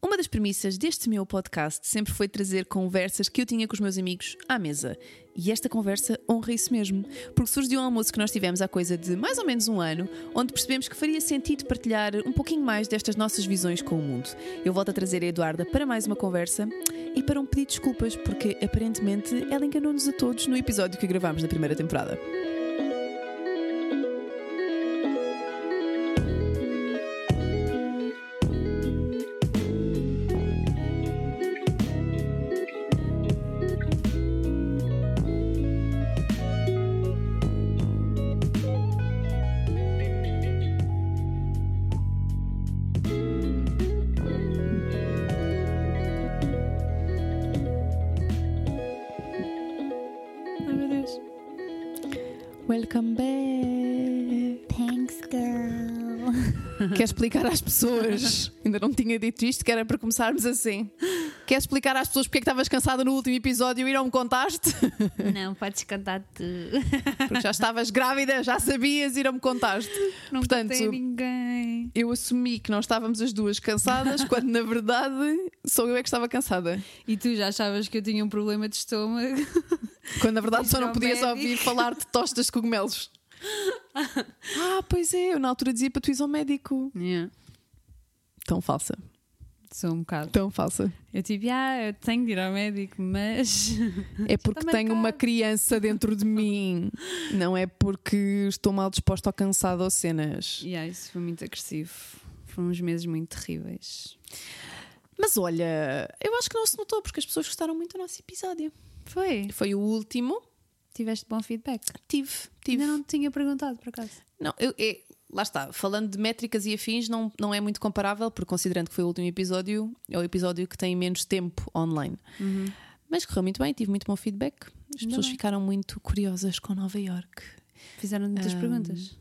Uma das premissas deste meu podcast sempre foi trazer conversas que eu tinha com os meus amigos à mesa. E esta conversa honra isso mesmo, porque surge de um almoço que nós tivemos há coisa de mais ou menos um ano, onde percebemos que faria sentido partilhar um pouquinho mais destas nossas visões com o mundo. Eu volto a trazer a Eduarda para mais uma conversa e para um pedido de desculpas, porque aparentemente ela enganou-nos a todos no episódio que gravámos na primeira temporada. Explicar às pessoas? Ainda não tinha dito isto, que era para começarmos assim. Quer explicar às pessoas porque é que estavas cansada no último episódio e não me contaste? Não, podes cantar tu. Porque já estavas grávida, já sabias e não me contaste. Não Portanto, ninguém. eu assumi que nós estávamos as duas cansadas, quando na verdade sou eu é que estava cansada. E tu já achavas que eu tinha um problema de estômago? Quando na verdade só não ao podias médico. ouvir falar de tostas de cogumelos. Ah, pois é, eu na altura dizia para tu ires ao médico. Yeah. Tão falsa, Sou um bocado. tão falsa. Eu tipo, ah, eu tenho de ir ao médico, mas. É porque tenho uma criança dentro de mim, não é porque estou mal disposta ou cansada ou cenas. yeah, isso foi muito agressivo. Foram uns meses muito terríveis. Mas olha, eu acho que não se notou porque as pessoas gostaram muito do nosso episódio. Foi? Foi o último. Tiveste bom feedback? Tive, tive. Ainda não te tinha perguntado, por acaso. Não, eu, é- lá está, falando de métricas e afins, não, não é muito comparável, porque considerando que foi o último episódio, é o episódio que tem menos tempo online. Mas correu muito bem, tive muito bom feedback. As Ainda pessoas bem. ficaram muito curiosas com Nova York. Fizeram muitas Ahm, perguntas.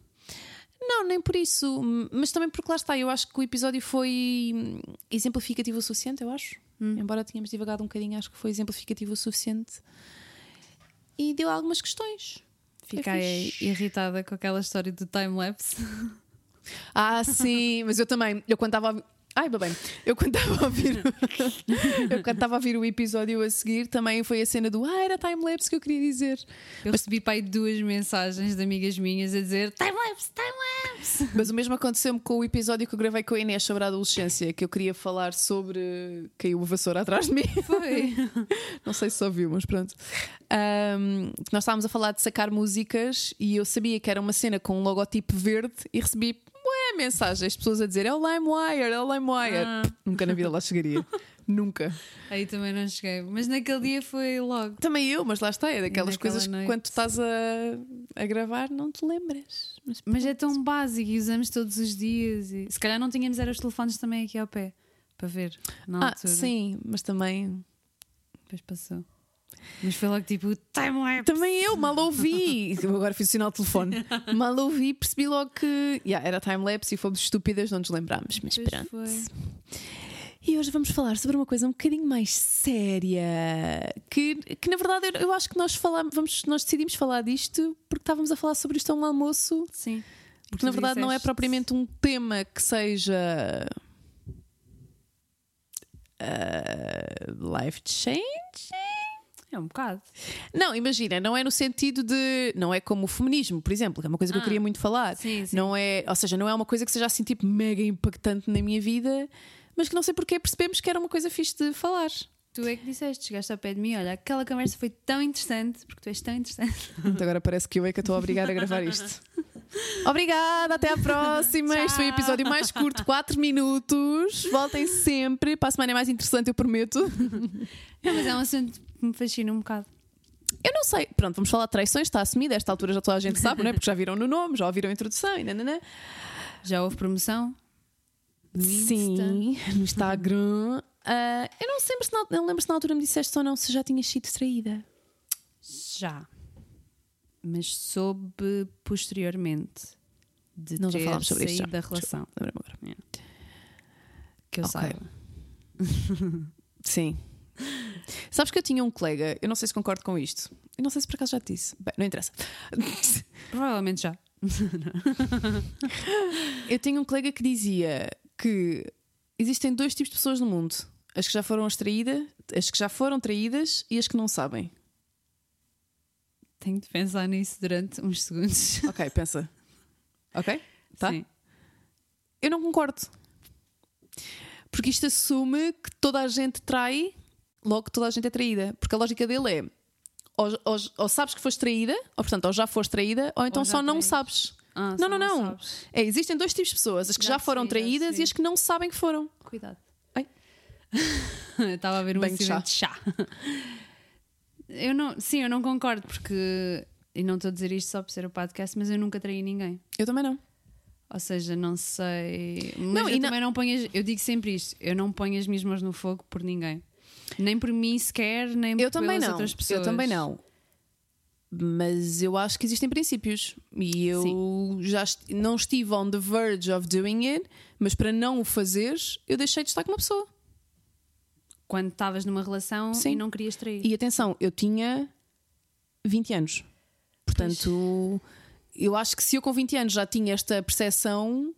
Não, nem por isso, mas também porque lá está, eu acho que o episódio foi hum, exemplificativo o suficiente, eu acho. Embora tenhamos divagado um bocadinho, acho que foi exemplificativo o suficiente. E deu algumas questões. Fiquei irritada com aquela história do time-lapse. Ah, sim, mas eu também. Eu quando estava a. Ai, bem, eu quando estava a ouvir. eu quando estava a ouvir o episódio a seguir, também foi a cena do Ah, era time-lapse que eu queria dizer. Eu recebi para aí duas mensagens de amigas minhas a dizer time-lapse, Mas o mesmo aconteceu-me com o episódio que eu gravei com a Inês sobre a adolescência, que eu queria falar sobre. Caiu a vassoura atrás de mim. Foi. Não sei se ouviu, mas pronto. Que nós estávamos a falar de sacar músicas e eu sabia que era uma cena com um logotipo verde e recebi bué mensagens, pessoas a dizer é o LimeWire, é o LimeWire. Ah. Pff, Nunca na vida lá chegaria. Nunca. Aí também não cheguei. Mas naquele dia foi logo. Também eu, mas lá está, é daquelas Naquela coisas que quando tu estás a, a gravar não te lembras. Mas, Mas é tão básico e usamos todos os dias. E... Se calhar não tínhamos era os telefones também aqui ao pé para ver na ah, altura. sim, mas também. Depois passou. Mas foi logo tipo time-lapse. Também eu, mal ouvi. Eu agora fiz o sinal de telefone. Mal ouvi, percebi logo que yeah, era time-lapse e fomos estúpidas, não nos lembrámos. Mas Pois pronto. foi. E hoje vamos falar sobre uma coisa um bocadinho mais séria. Que, que na verdade eu, eu acho que nós falamos, vamos, nós decidimos falar disto porque estávamos a falar sobre isto a um almoço. Sim. Porque na verdade não é disseste- propriamente um tema que seja. uh, life change? É um bocado. Não, imagina, não é no sentido de. Não é como o feminismo, por exemplo, que é uma coisa que eu Ah, queria muito falar. sim, sim. Não é, ou seja, não é uma coisa que seja assim tipo mega impactante na minha vida, mas que não sei porque percebemos que era uma coisa fixe de falar. Tu é que disseste, chegaste ao pé de mim, olha, aquela conversa foi tão interessante, porque tu és tão interessante. Então agora parece que eu é que estou a obrigar a gravar isto. Obrigada, até à próxima. Este foi o episódio mais curto, 4 minutos. Voltem sempre. Para a semana é mais interessante, eu prometo. Não, mas é um assunto que me fascina um bocado. Eu não sei. Pronto, vamos falar de traições, está assumido. A esta altura já toda a gente sabe, não é? Porque já viram no nome, já ouviram a introdução e nananã. Já houve promoção? No Insta? Sim, no Instagram. Ah, eu não não lembro se na altura me disseste ou não se já tinhas sido traída. Já. Mas soube posteriormente de Não, já ter falámos sobre saído já. da relação. Lembro-me agora. Que eu Ok. saiba. Sim. Sabes que eu tinha um colega, eu não sei se concordo com isto. Eu não sei se por acaso já te disse. Bem, não interessa. Provavelmente já. Eu tinha um colega que dizia que existem dois tipos de pessoas no mundo: as que já foram traídas, as que já foram traídas e as que não sabem. Tenho de pensar nisso durante uns segundos. Ok, pensa. Ok? Tá? Sim. Eu não concordo. Porque isto assume que toda a gente trai, logo toda a gente é traída. Porque a lógica dele é ou, ou- ou sabes que foste traída, ou portanto, ou já foste traída, ou então já só não sabes. Ah, não, não, não. É, existem dois tipos de pessoas: as que já, Já foram traídas e percebi. as que não sabem que foram. Cuidado. Ai. Estava a ver um de acidente de chá. Eu não, sim, eu não concordo, porque. E não estou a dizer isto só por ser o podcast, mas eu nunca traí ninguém. Eu também não. Ou seja, não sei. Mas Não, eu e não- também não ponho. as- Eu digo sempre isto: eu não ponho as minhas mãos no fogo por ninguém. Nem por mim sequer, nem Eu pelas também não. outras pessoas. Eu também não. Mas eu acho que existem princípios. E eu já est- não estive on the verge of doing it, mas para não o fazeres, eu deixei de estar com uma pessoa. Quando estavas numa relação Sim. e não querias trair. E atenção, eu tinha 20 anos. Portanto, eu acho que se eu com 20 anos já tinha esta percepção,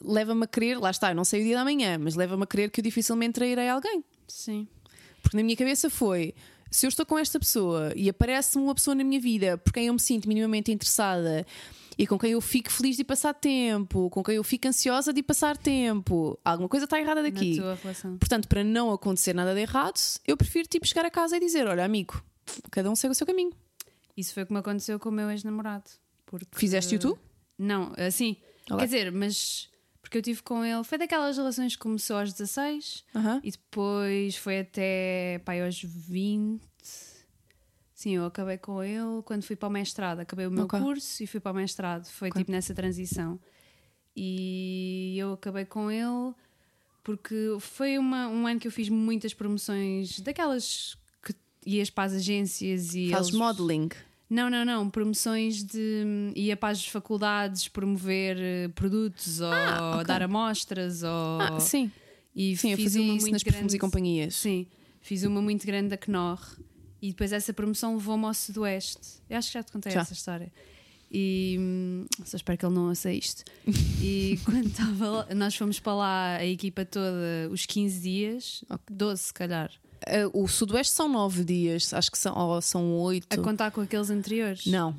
leva-me a crer, lá está, eu não sei o dia da manhã, mas leva-me a crer que eu dificilmente trairei alguém. Sim. Porque na minha cabeça foi: se eu estou com esta pessoa e aparece-me uma pessoa na minha vida por quem eu me sinto minimamente interessada e com quem eu fico feliz de passar tempo, com quem eu fico ansiosa de passar tempo, alguma coisa está errada daqui. Na tua relação. Portanto, para não acontecer nada de errado, eu prefiro tipo chegar a casa e dizer: Olha, amigo, cada um segue o seu caminho. Isso foi o que me aconteceu com o meu ex-namorado. Porque... Fizeste-o tu? Não, assim. Quer dizer, mas. Porque eu tive com ele. Foi daquelas relações que começou aos 16 Aham. e depois foi até pai, aos 20. Sim, eu acabei com ele quando fui para o mestrado. Acabei o meu Ok. curso e fui para o mestrado. Foi Ok. tipo nessa transição. E eu acabei com ele porque foi uma, um ano que eu fiz muitas promoções daquelas que ias para as agências e Fazes eles- modeling. Não, não, não. Promoções de. ia para as faculdades promover eh, produtos ou ok. dar amostras ou. Ah, sim. E Sim, eu fiz fazia uma isso muito nas perfumes e grande- companhias. Sim, fiz uma muito grande da Knorr e depois essa promoção levou-me ao Sudoeste. Eu acho que já te contei Já. essa história. E hum, só espero que ele não ouça isto. E quando estava lá, nós fomos para lá, a equipa toda, os 15 dias, 12 se calhar, Ah, o Sudoeste são nove dias, acho que são, ou são oito. a contar com aqueles anteriores. Não,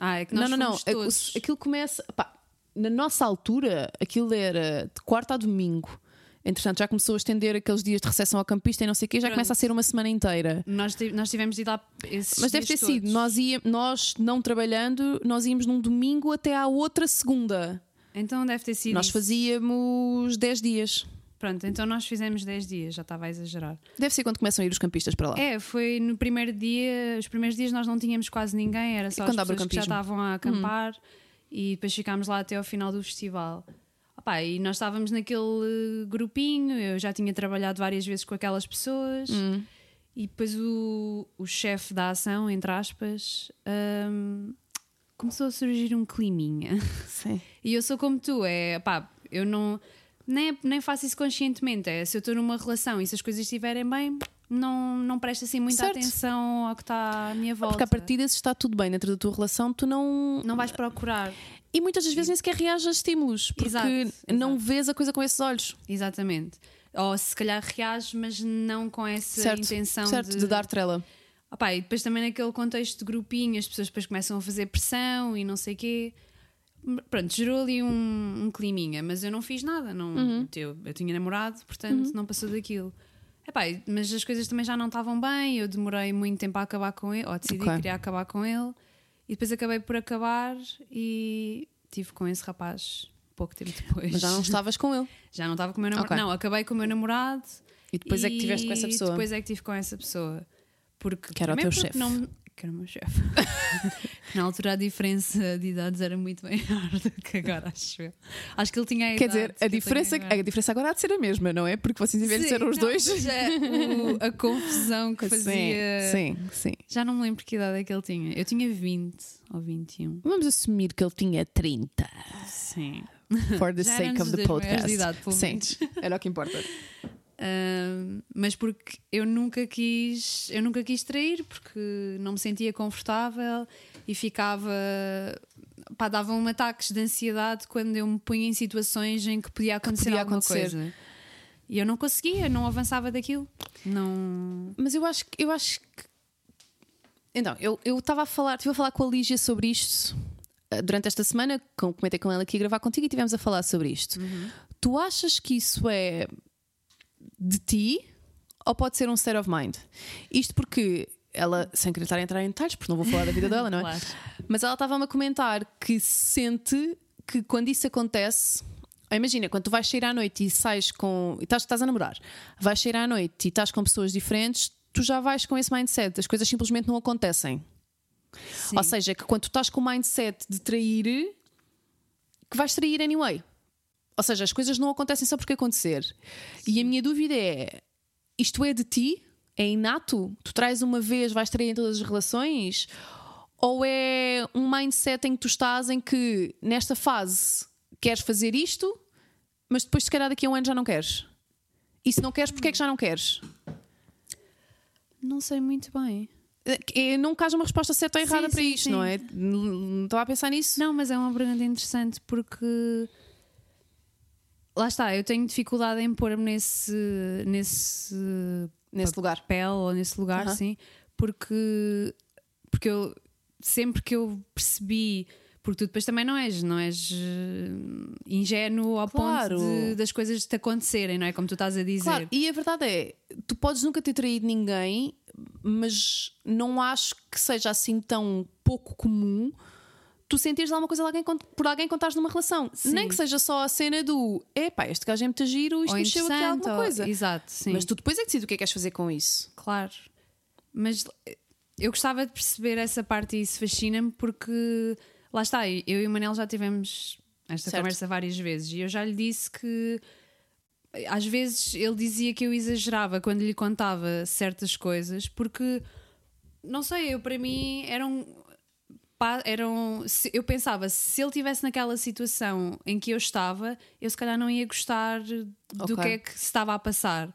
Ah, é que nós não, não, não. É- todos. Aquilo começa. pá, na nossa altura, aquilo era de quarta a domingo. Entretanto, já começou a estender aqueles dias de recepção ao campista e não sei o quê, já Pronto. começa a ser uma semana inteira. Nós, nós tivemos de ir lá esses Mas deve ter dias sido, todos. nós, ia, nós não trabalhando, nós íamos num domingo até à outra segunda. Então deve ter sido. Nós isso. fazíamos 10 dias. Pronto, então nós fizemos 10 dias, já estava a exagerar. Deve ser quando começam a ir os campistas para lá. É, foi no primeiro dia, os primeiros dias nós não tínhamos quase ninguém, era só as pessoas que já estavam a acampar e depois ficámos lá até ao final do festival. Opá, e nós estávamos naquele grupinho, eu já tinha trabalhado várias vezes com aquelas pessoas e depois o, o chefe da ação, entre aspas, hum, começou a surgir um climinha. Sim. E eu sou como tu, é pá, eu não nem, nem faço isso conscientemente. É se eu estou numa relação e se as coisas estiverem bem, não, não presto assim muita Certo. atenção ao que está à minha volta. Porque a partida, se está tudo bem dentro da tua relação, tu não. Não vais procurar. E muitas das vezes nem sequer reages a estímulos, porque Exato, não exato. vês a coisa com esses olhos. Exatamente. Ou se calhar reages, mas não com essa certo, intenção certo, de... de... dar trela. Opá, e depois também naquele contexto de grupinho, as pessoas depois começam a fazer pressão e não sei o quê. Pronto, gerou ali um, um climinha, mas eu não fiz nada. Não, Uhum. eu, eu tinha namorado, portanto não passou daquilo. Epá, mas as coisas também já não estavam bem. Eu demorei muito tempo a acabar com ele, ou decidi Ok. que queria acabar com ele, e depois acabei por acabar e tive com esse rapaz pouco tempo depois. Mas já não estavas com ele. Já não estava com o meu namorado. Ok. Não, acabei com o meu namorado E depois é que tiveste com essa e pessoa. depois é que tive com essa pessoa. Porque, Que era o teu chefe. Não, que era o meu chefe. Na altura a diferença de idades era muito maior do que agora, acho eu. Acho que ele tinha a Quer dizer, a diferença, agora. a diferença agora há de ser a mesma, não é? Porque vocês envelheceram os dois. mas é o- a confusão que fazia. Sim, sim, sim. Já não me lembro que idade é que ele tinha. Eu tinha 20 ou 21. Vamos assumir que ele tinha 30. Sim. For the Já sake of the podcast. de idade, sim, era o que importa. Ahm, mas porque eu nunca quis eu nunca quis trair porque não me sentia confortável e ficava pá, davam-me ataques de ansiedade quando eu me punha em situações em que podia acontecer podia alguma acontecer. coisa E eu não conseguia, não avançava daquilo. Não. Mas eu acho que. Eu acho que... Então, eu estava a falar, estive a falar com a Lígia sobre isto eh, durante esta semana, comentei com ela aqui a gravar contigo e estivemos a falar sobre isto. Uhum. Tu achas que isso é de ti ou pode ser um state of mind? Isto porque ela, sem querer estar a entrar em detalhes, porque não vou falar da vida dela, não é? claro. Mas ela estava-me a comentar que sente que quando isso acontece. Imagina, quando tu vais sair à noite e sais com. e estás, estás a namorar, vais sair à noite e estás com pessoas diferentes, tu já vais com esse mindset, as coisas simplesmente não acontecem. Sim. Ou seja, que quando tu estás com o mindset de trair, que vais trair anyway. Ou seja, as coisas não acontecem só porque acontecer. Sim. E a minha dúvida é: isto é de ti? É inato? Tu traz uma vez, vais trair em todas as relações? Ou é um mindset em que tu estás em que nesta fase queres fazer isto, mas depois se calhar daqui a um ano já não queres? E se não queres, porquê é que já não queres? Não sei muito bem. É, não caso uma resposta certa ou errada sim, para sim, isto, sim. não é? Não estava a pensar nisso? Não, mas é uma pergunta interessante porque lá está, eu tenho dificuldade em pôr-me nesse, nesse, nesse lugar. Papel ou nesse lugar, uh -huh. sim, porque, porque eu sempre que eu percebi porque tu depois também não és, não és eh, ingênuo ao claro. ponto de, das coisas te acontecerem, não é? Como tu estás a dizer. Claro. E a verdade é, tu podes nunca ter traído ninguém, mas não acho que seja assim tão pouco comum tu sentires alguma coisa alguém, por alguém contares numa relação. Sim. Nem que seja só a cena do epá, este gajo é muito giro, isto mexeu aqui alguma coisa. Ou, exato, sim. Mas tu depois é que decides o que é que queres fazer com isso. Claro. Mas eu gostava de perceber essa parte e isso fascina-me porque lá está, eu e o Manel já tivemos esta certo. conversa várias vezes e eu já lhe disse que às vezes ele dizia que eu exagerava quando lhe contava certas coisas porque não sei, eu para mim eram eram eu pensava se ele tivesse naquela situação em que eu estava eu se calhar não ia gostar do okay. que é que se estava a passar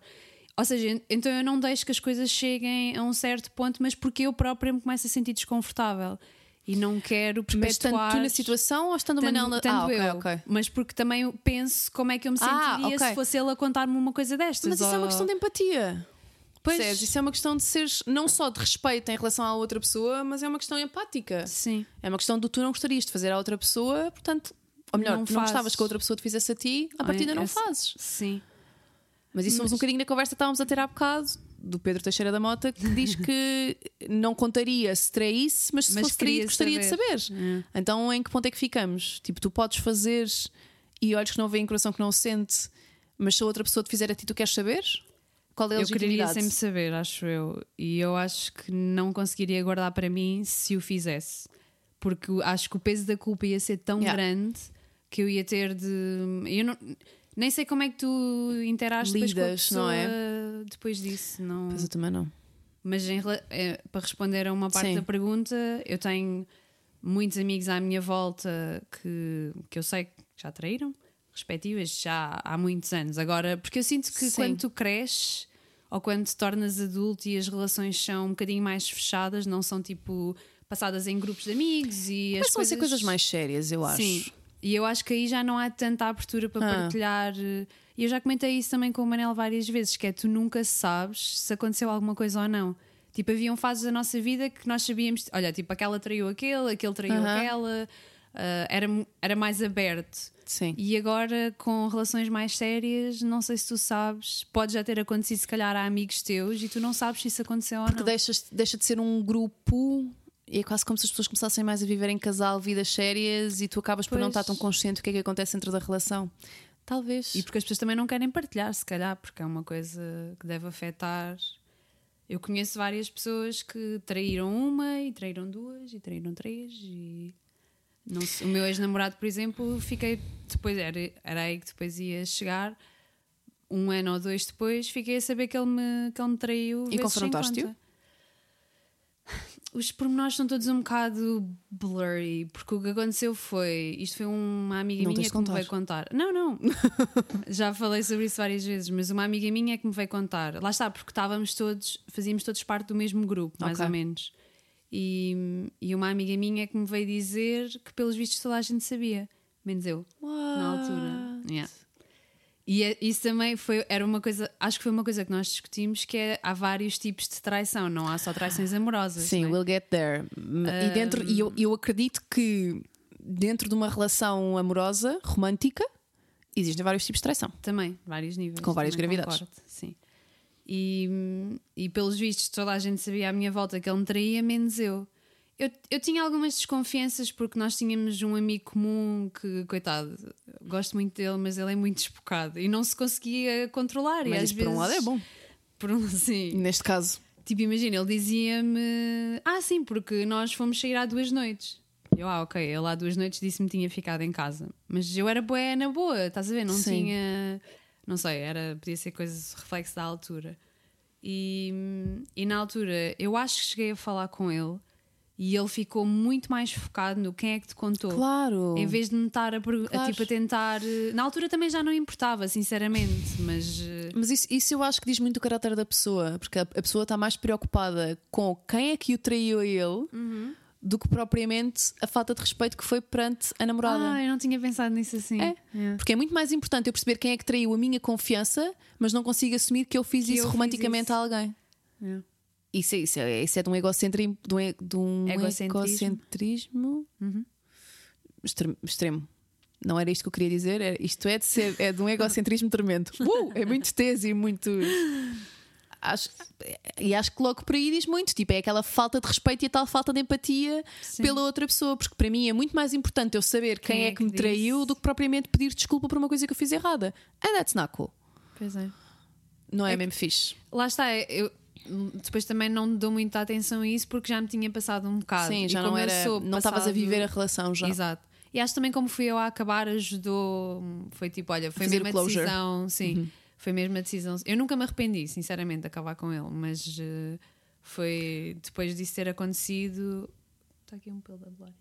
ou seja, então eu não deixo que as coisas cheguem a um certo ponto, mas porque eu própria me começo a sentir desconfortável e não quero perpetuar. Mas estando tu na situação ou estando uma Manel na... Tanto ah, eu, okay, okay. mas porque também penso como é que eu me ah, sentiria ah, okay. se fosse ele a contar-me uma coisa destas. Mas isso é uma questão de empatia. Pois. Percebes? Isso é uma questão de seres não só de respeito em relação à outra pessoa, mas é uma questão empática. Sim. É uma questão do tu não gostarias de fazer à outra pessoa, portanto, ou melhor, não tu não gostavas que a outra pessoa te fizesse a ti, a partida não é, fazes. Sim. Mas isso mas... um bocadinho na conversa que estávamos a ter há bocado do Pedro Teixeira da Mota que diz que não contaria se traísse, mas se mas fosse traído gostaria saber. de saber. É. Então em que ponto é que ficamos? Tipo, tu podes fazer e olhos que não veem, coração que não sente, mas se a outra pessoa te fizer a ti, tu queres saber? Qual é a Eu queria sempre saber, acho eu. E eu acho que não conseguiria guardar para mim se o fizesse. Porque acho que o peso da culpa ia ser tão yeah. grande que eu ia ter de. Eu não nem sei como é que tu interages Lidas, depois com a pessoa não é? depois disso. Não... Mas eu também não. Mas em, é, para responder a uma parte Sim. da pergunta, eu tenho muitos amigos à minha volta que, que eu sei que já traíram, respectivas, já há muitos anos. Agora, porque eu sinto que Sim. quando tu cresces ou quando te tornas adulto e as relações são um bocadinho mais fechadas, não são tipo passadas em grupos de amigos e Mas as são coisas... ser coisas mais sérias, eu acho. Sim. E eu acho que aí já não há tanta abertura para ah. partilhar. E eu já comentei isso também com o Manel várias vezes: que é tu nunca sabes se aconteceu alguma coisa ou não. Tipo, haviam fases da nossa vida que nós sabíamos, olha, tipo, aquela traiu aquele, aquele traiu uh -huh. aquela, era, era mais aberto. Sim. E agora, com relações mais sérias, não sei se tu sabes, pode já ter acontecido, se calhar, a amigos teus e tu não sabes se isso aconteceu Porque ou não. Porque deixa de ser um grupo e é quase como se as pessoas começassem mais a viver em casal, vidas sérias, e tu acabas por não estar tão consciente do que é que acontece dentro da relação. Talvez. E porque as pessoas também não querem partilhar, se calhar, porque é uma coisa que deve afetar. Eu conheço várias pessoas que traíram uma, e traíram duas, e traíram três, e. Não, o meu ex-namorado, por exemplo, fiquei depois, era, era aí que depois ia chegar, um ano ou dois depois, fiquei a saber que ele me, que ele me traiu. E confrontaste-o? os pormenores são todos um bocado blurry, porque o que aconteceu foi. Isto foi uma amiga não minha que me veio contar. Não, não. Já falei sobre isso várias vezes, mas uma amiga minha é que me veio contar. Lá está, porque estávamos todos, fazíamos todos parte do mesmo grupo, mais okay. ou menos. E, e uma amiga minha é que me veio dizer que, pelos vistos, toda a gente sabia, menos eu, What? na altura. Yeah. E é- isso também foi, era uma coisa, acho que foi uma coisa que nós discutimos, que é há vários tipos de traição, não há só traições amorosas. Sim, é? we'll get there. E, dentro, e eu, eu acredito que dentro de uma relação amorosa, romântica, existem vários tipos de traição. Também, vários níveis. Com várias gravidades. concordo. E, e pelos vistos, toda a gente sabia à minha volta que ele me traía, menos eu. Eu, eu tinha algumas desconfianças porque nós tínhamos um amigo comum que, coitado, gosto muito dele, mas ele é muito despocado e não se conseguia controlar. e Mas às isso vezes, por um lado é bom. Por um, sim. Neste caso. Tipo, imagina, ele dizia-me: Ah, sim, porque nós fomos sair há duas noites. Eu, ah, ok, ele há duas noites disse-me que tinha ficado em casa. Mas eu era boa na boa, estás a ver? Não Sim. tinha. Não sei, era, podia ser coisa reflexo da altura. E, e na altura, eu acho que cheguei a falar com ele e ele ficou muito mais focado no quem é que te contou. Claro. Em vez de me estar a, pergu- a, Claro. tipo, a tentar. eh, Na altura também já não importava, sinceramente, mas. eh, Mas isso, isso eu acho que diz muito o caráter da pessoa, porque a, a pessoa está mais preocupada com quem é que o traiu a ele do que propriamente a falta de respeito que foi perante a namorada. Ah, eu não tinha pensado nisso assim. É. Porque é muito mais importante eu perceber quem é que traiu a minha confiança, mas não consigo assumir que eu fiz Que isso eu fiz romanticamente isso. a alguém. É. Isso, é- isso, é, isso é de um egocentrismo, de um, de Egocentrismo. egocentrismo extre- extremo. Não era isto que eu queria dizer, é- isto é de, ser, é de um egocentrismo tremendo. Uh, é muito teso e muito. Acho, e acho que logo por aí diz muito, tipo, é aquela falta de respeito e a tal falta de empatia Sim. pela outra pessoa, porque para mim é muito mais importante eu saber quem, Quem é é que que me traiu do que propriamente pedir desculpa por uma coisa que eu fiz errada. And that's not cool. Pois é. Não é, É que- mesmo fixe. Lá está, eu depois também não dou muita atenção a isso porque já me tinha passado um bocado. Sim, já não era. sou Não estavas a passado- viver a relação já. Exato. E acho também como fui eu a acabar ajudou. Foi tipo, olha, foi a closure. Uhum. decisão. Sim, foi mesmo a decisão. Eu nunca me arrependi, sinceramente, de acabar com ele, mas eh, foi depois disso ter acontecido. Está aqui um pelo da Glória.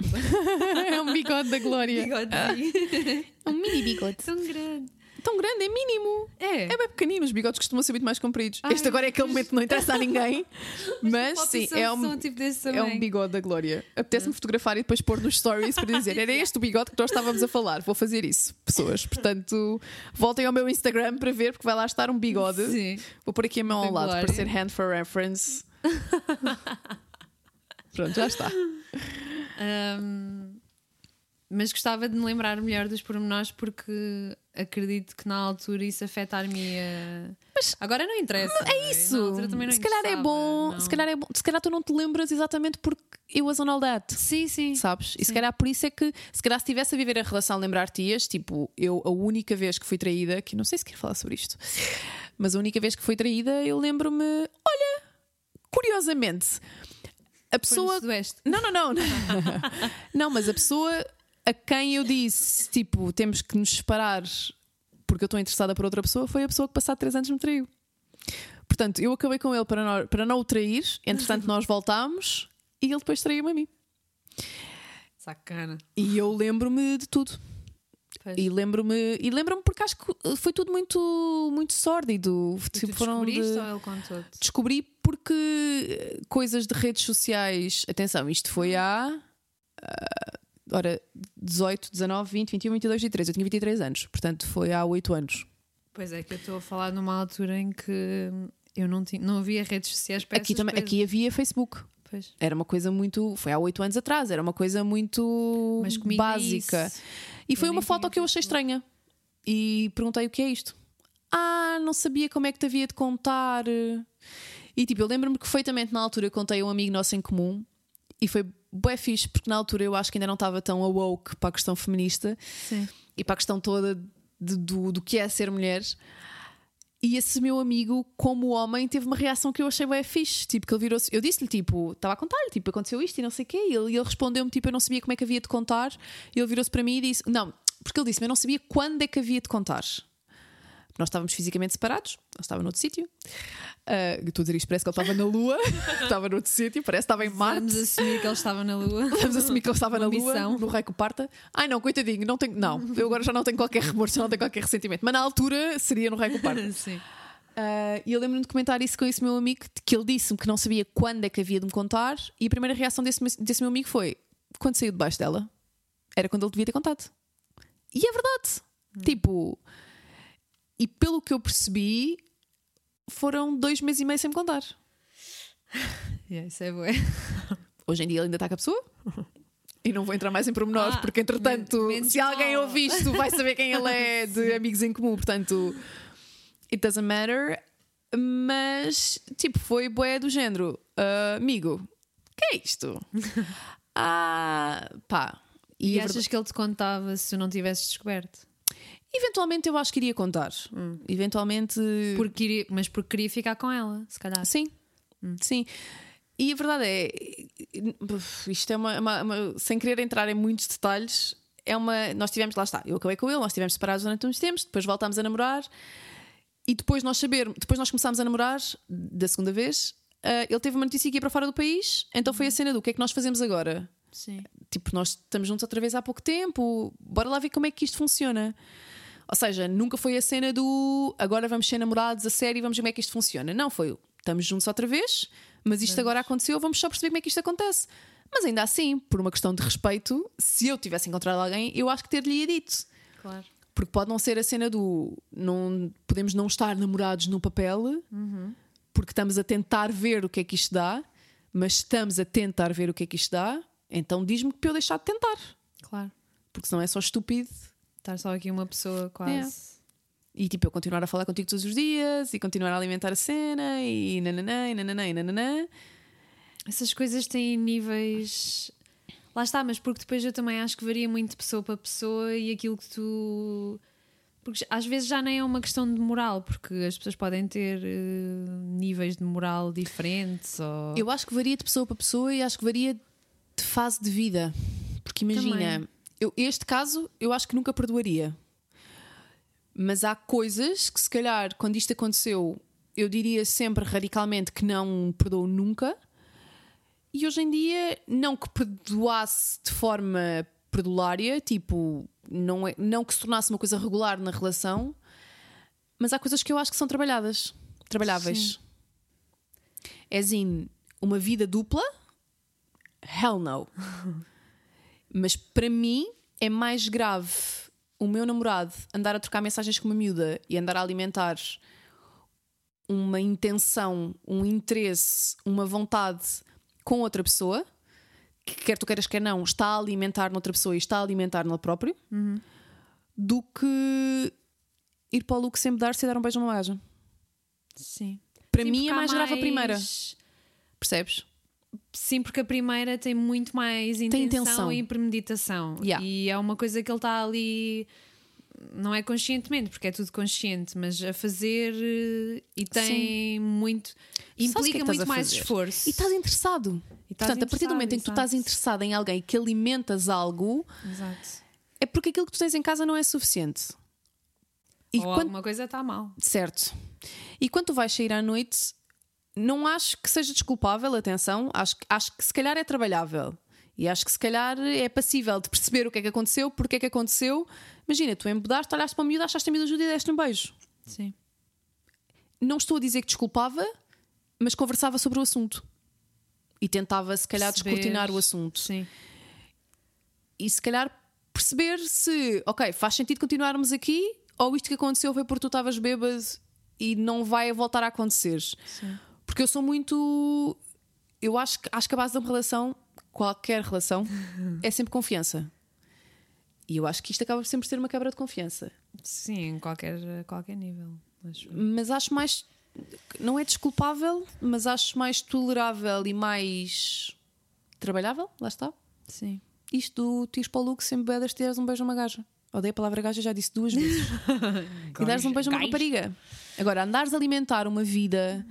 é um bigode da Glória. Bigodezinho. É um mini bigode. Tão grande. Tão grande, é mínimo. É. É bem pequenino, os bigodes costumam ser muito mais compridos. Ai, este agora é aquele momento que não interessa a ninguém, mas sim, é um, tipo é um bigode da Glória. Apetece-me fotografar e depois pôr nos stories para dizer: era este o bigode que nós estávamos a falar. Vou fazer isso, pessoas. Portanto, voltem ao meu Instagram para ver, porque vai lá estar um bigode. Sim. Vou pôr aqui a mão Da ao lado Glória. para ser hand for reference. Pronto, já está. Um, mas gostava de me lembrar melhor dos pormenores porque acredito que na altura isso afetar-me. Agora não interessa. É Na isso. Se calhar é bom, não. se calhar é bom. Se calhar tu não te lembras exatamente porque it was on all that. Sim, sim. sabes? E se Sim. calhar por isso é que, se calhar se estivesse a viver a relação, lembrar-te-ias, tipo, eu, a única vez que fui traída, que não sei se quero falar sobre isto, mas a única vez que fui traída, eu lembro-me, olha, curiosamente, a pessoa. Não, não, não. não, mas a pessoa a quem eu disse, tipo, temos que nos separar porque eu estou interessada por outra pessoa, foi a pessoa que, passado três anos, me traiu. Portanto, eu acabei com ele para não, para não o trair, entretanto, nós voltámos e ele depois traiu-me a mim. Sacana. E eu lembro-me de tudo. Pois. E lembro-me e lembro-me porque acho que foi tudo muito muito sórdido. E Tipo, foram de- ou ele contou-te? Descobri porque coisas de redes sociais. Atenção, isto foi há. ah, ora, 18, 19, 20, 21, 22, 23. Eu tinha 23 anos, portanto foi há 8 anos. Pois é, que eu estou a falar numa altura em que eu não, tinha, não havia redes sociais para Aqui, também, coisas. aqui havia Facebook. Pois. Era uma coisa muito. Foi há 8 anos atrás, era uma coisa muito Mas básica. isso. E foi Eu uma nem foto que eu achei estranha. E perguntei o que é isto. Ah, não sabia como é que te havia de contar. E tipo, eu lembro-me que perfeitamente na altura eu contei a um amigo nosso em comum e foi bué fixe, porque na altura eu acho que ainda não estava tão awoke para a questão feminista Sim. e para a questão toda de- do, do que é ser mulher. E esse meu amigo, como homem, teve uma reação que eu achei bem fixe. Tipo, que ele virou-se. Eu disse-lhe, tipo, estava a contar-lhe, tipo, aconteceu isto e não sei o quê. E ele, ele respondeu-me, tipo, eu não sabia como é que havia de contar. E ele virou-se para mim e disse: Não, porque ele disse-me, eu não sabia quando é que havia de contar. Nós estávamos fisicamente separados, ele estava noutro sítio. Eu estou a dizer isto, parece que ele estava na Lua, estava noutro sítio, parece que estava em Marte. Vamos assumir que ele estava na Lua. Vamos assumir que ele estava na Lua, no Reiko Parta. Ai não, coitadinho, não tenho. Não, eu agora já não tenho qualquer remorso, já não tenho qualquer ressentimento. Mas na altura seria no Reiko Parta. Sim. Ah, e eu lembro-me de comentar isso com esse meu amigo, que ele disse-me que não sabia quando é que havia de me contar. E a primeira reação desse, desse meu amigo foi: quando saiu debaixo dela, era quando ele devia ter contado. E é verdade. Tipo, E pelo que eu percebi, foram dois meses e meio sem me contar. Yeah, isso é bom. Hoje em dia ele ainda está com a pessoa. E não vou entrar mais em pormenores, Ah, porque entretanto, se alguém ouvir isto, vai saber quem ele é de amigos em comum. Portanto, it doesn't matter. Mas, tipo, foi boé do género. "Ah, amigo, que é isto? ah, pá. E, E, achas que ele te contava se tu não tivesses descoberto? Eventualmente eu acho que iria contar. Eventualmente. Porque iria- mas porque queria ficar com ela, se calhar. Sim, sim. E a verdade é, isto é uma, uma- uma- sem querer entrar em muitos detalhes, é uma. Nós tivemos, lá está, eu acabei com ele, nós estivemos separados durante uns tempos, depois voltámos a namorar e depois nós saber, depois nós começámos a namorar da segunda vez. ah, ele teve uma notícia que ia para fora do país, então foi a cena do que é que nós fazemos agora? Sim. Tipo, nós estamos juntos outra vez há pouco tempo, bora lá ver como é que isto funciona. Ou seja, nunca foi a cena do agora vamos ser namorados a sério e vamos ver como é que isto funciona. Não, foi o, estamos juntos outra vez, mas isto agora aconteceu, vamos só perceber como é que isto acontece. Mas ainda assim, por uma questão de respeito, se eu tivesse encontrado alguém, eu acho que ter-lhe dito. Claro. Porque pode não ser a cena do não podemos não estar namorados no papel, porque estamos a tentar ver o que é que isto dá, mas estamos a tentar ver o que é que isto dá, então diz-me que para eu deixar de tentar, Claro. porque senão é só estúpido. Estar só aqui uma pessoa quase. E tipo, eu continuar a falar contigo todos os dias e continuar a alimentar a cena e nananã, e nananã, e nananã. Essas coisas têm níveis. Lá está, mas porque depois eu também acho que varia muito de pessoa para pessoa e aquilo que tu. Porque às vezes já nem é uma questão de moral, porque as pessoas podem ter eh, níveis de moral diferentes. Ou... Eu acho que varia de pessoa para pessoa e acho que varia de fase de vida. Porque imagina, Também. Eu, este caso eu acho que nunca perdoaria. Mas há coisas que, se calhar, quando isto aconteceu, eu diria sempre radicalmente que não perdoo nunca. E hoje em dia, não que perdoasse de forma perdulária, tipo, não, é, não que se tornasse uma coisa regular na relação, mas há coisas que eu acho que são trabalhadas, trabalháveis. É assim, uma vida dupla? Hell no. Mas para mim é mais grave o meu namorado andar a trocar mensagens com uma miúda e andar a alimentar uma intenção, um interesse, uma vontade com outra pessoa, que quer tu queiras quer não, está a alimentar noutra pessoa e está a alimentar nele próprio, do que ir para o Luke sempre dar-se e dar um beijo numa gaja. Sim. Para Sim, mim é mais grave a primeira, percebes? Sim, porque a primeira tem muito mais intenção, intenção. e premeditação. Yeah. E é uma coisa que ele está ali. Não é conscientemente, porque é tudo consciente, mas a fazer eh, e tem muito. Sabes o que é Implica estás muito mais esforço. E estás interessado. E estás Portanto, a partir do momento em que tu estás interessado, interessado em alguém que alimentas algo, Exato. é porque aquilo que tu tens em casa não é suficiente. E Ou quando- alguma coisa está mal. Certo. E quando tu vais sair à noite, não acho que seja desculpável, atenção, acho, que- acho que se calhar é trabalhável. E acho que se calhar é passível de perceber o que é que aconteceu, porque é que aconteceu. Imagina, tu embedaste, olhaste para a miúda, achaste a miúda ajuda e deste um beijo. Sim. Não estou a dizer que desculpava, mas conversava sobre o assunto. E tentava, se calhar, Perceber. descortinar o assunto. Sim. e se calhar perceber se, ok, faz sentido continuarmos aqui ou isto que aconteceu foi porque tu estavas bêbado e não vai voltar a acontecer. Sim. Porque eu sou muito. Eu acho que, acho que a base de uma relação, qualquer relação, é sempre confiança. E eu acho que isto acaba sempre por ser uma quebra de confiança. Sim, em qualquer, qualquer nível. Acho. Mas acho mais. Não é desculpável, mas acho mais tolerável e mais. trabalhável, lá está. Sim. Isto do tires para o Luke sempre bedas deres um beijo a uma gaja. Odeio a palavra gaja, já disse duas vezes. e dares um beijo a uma rapariga. Agora, andares a alimentar uma vida.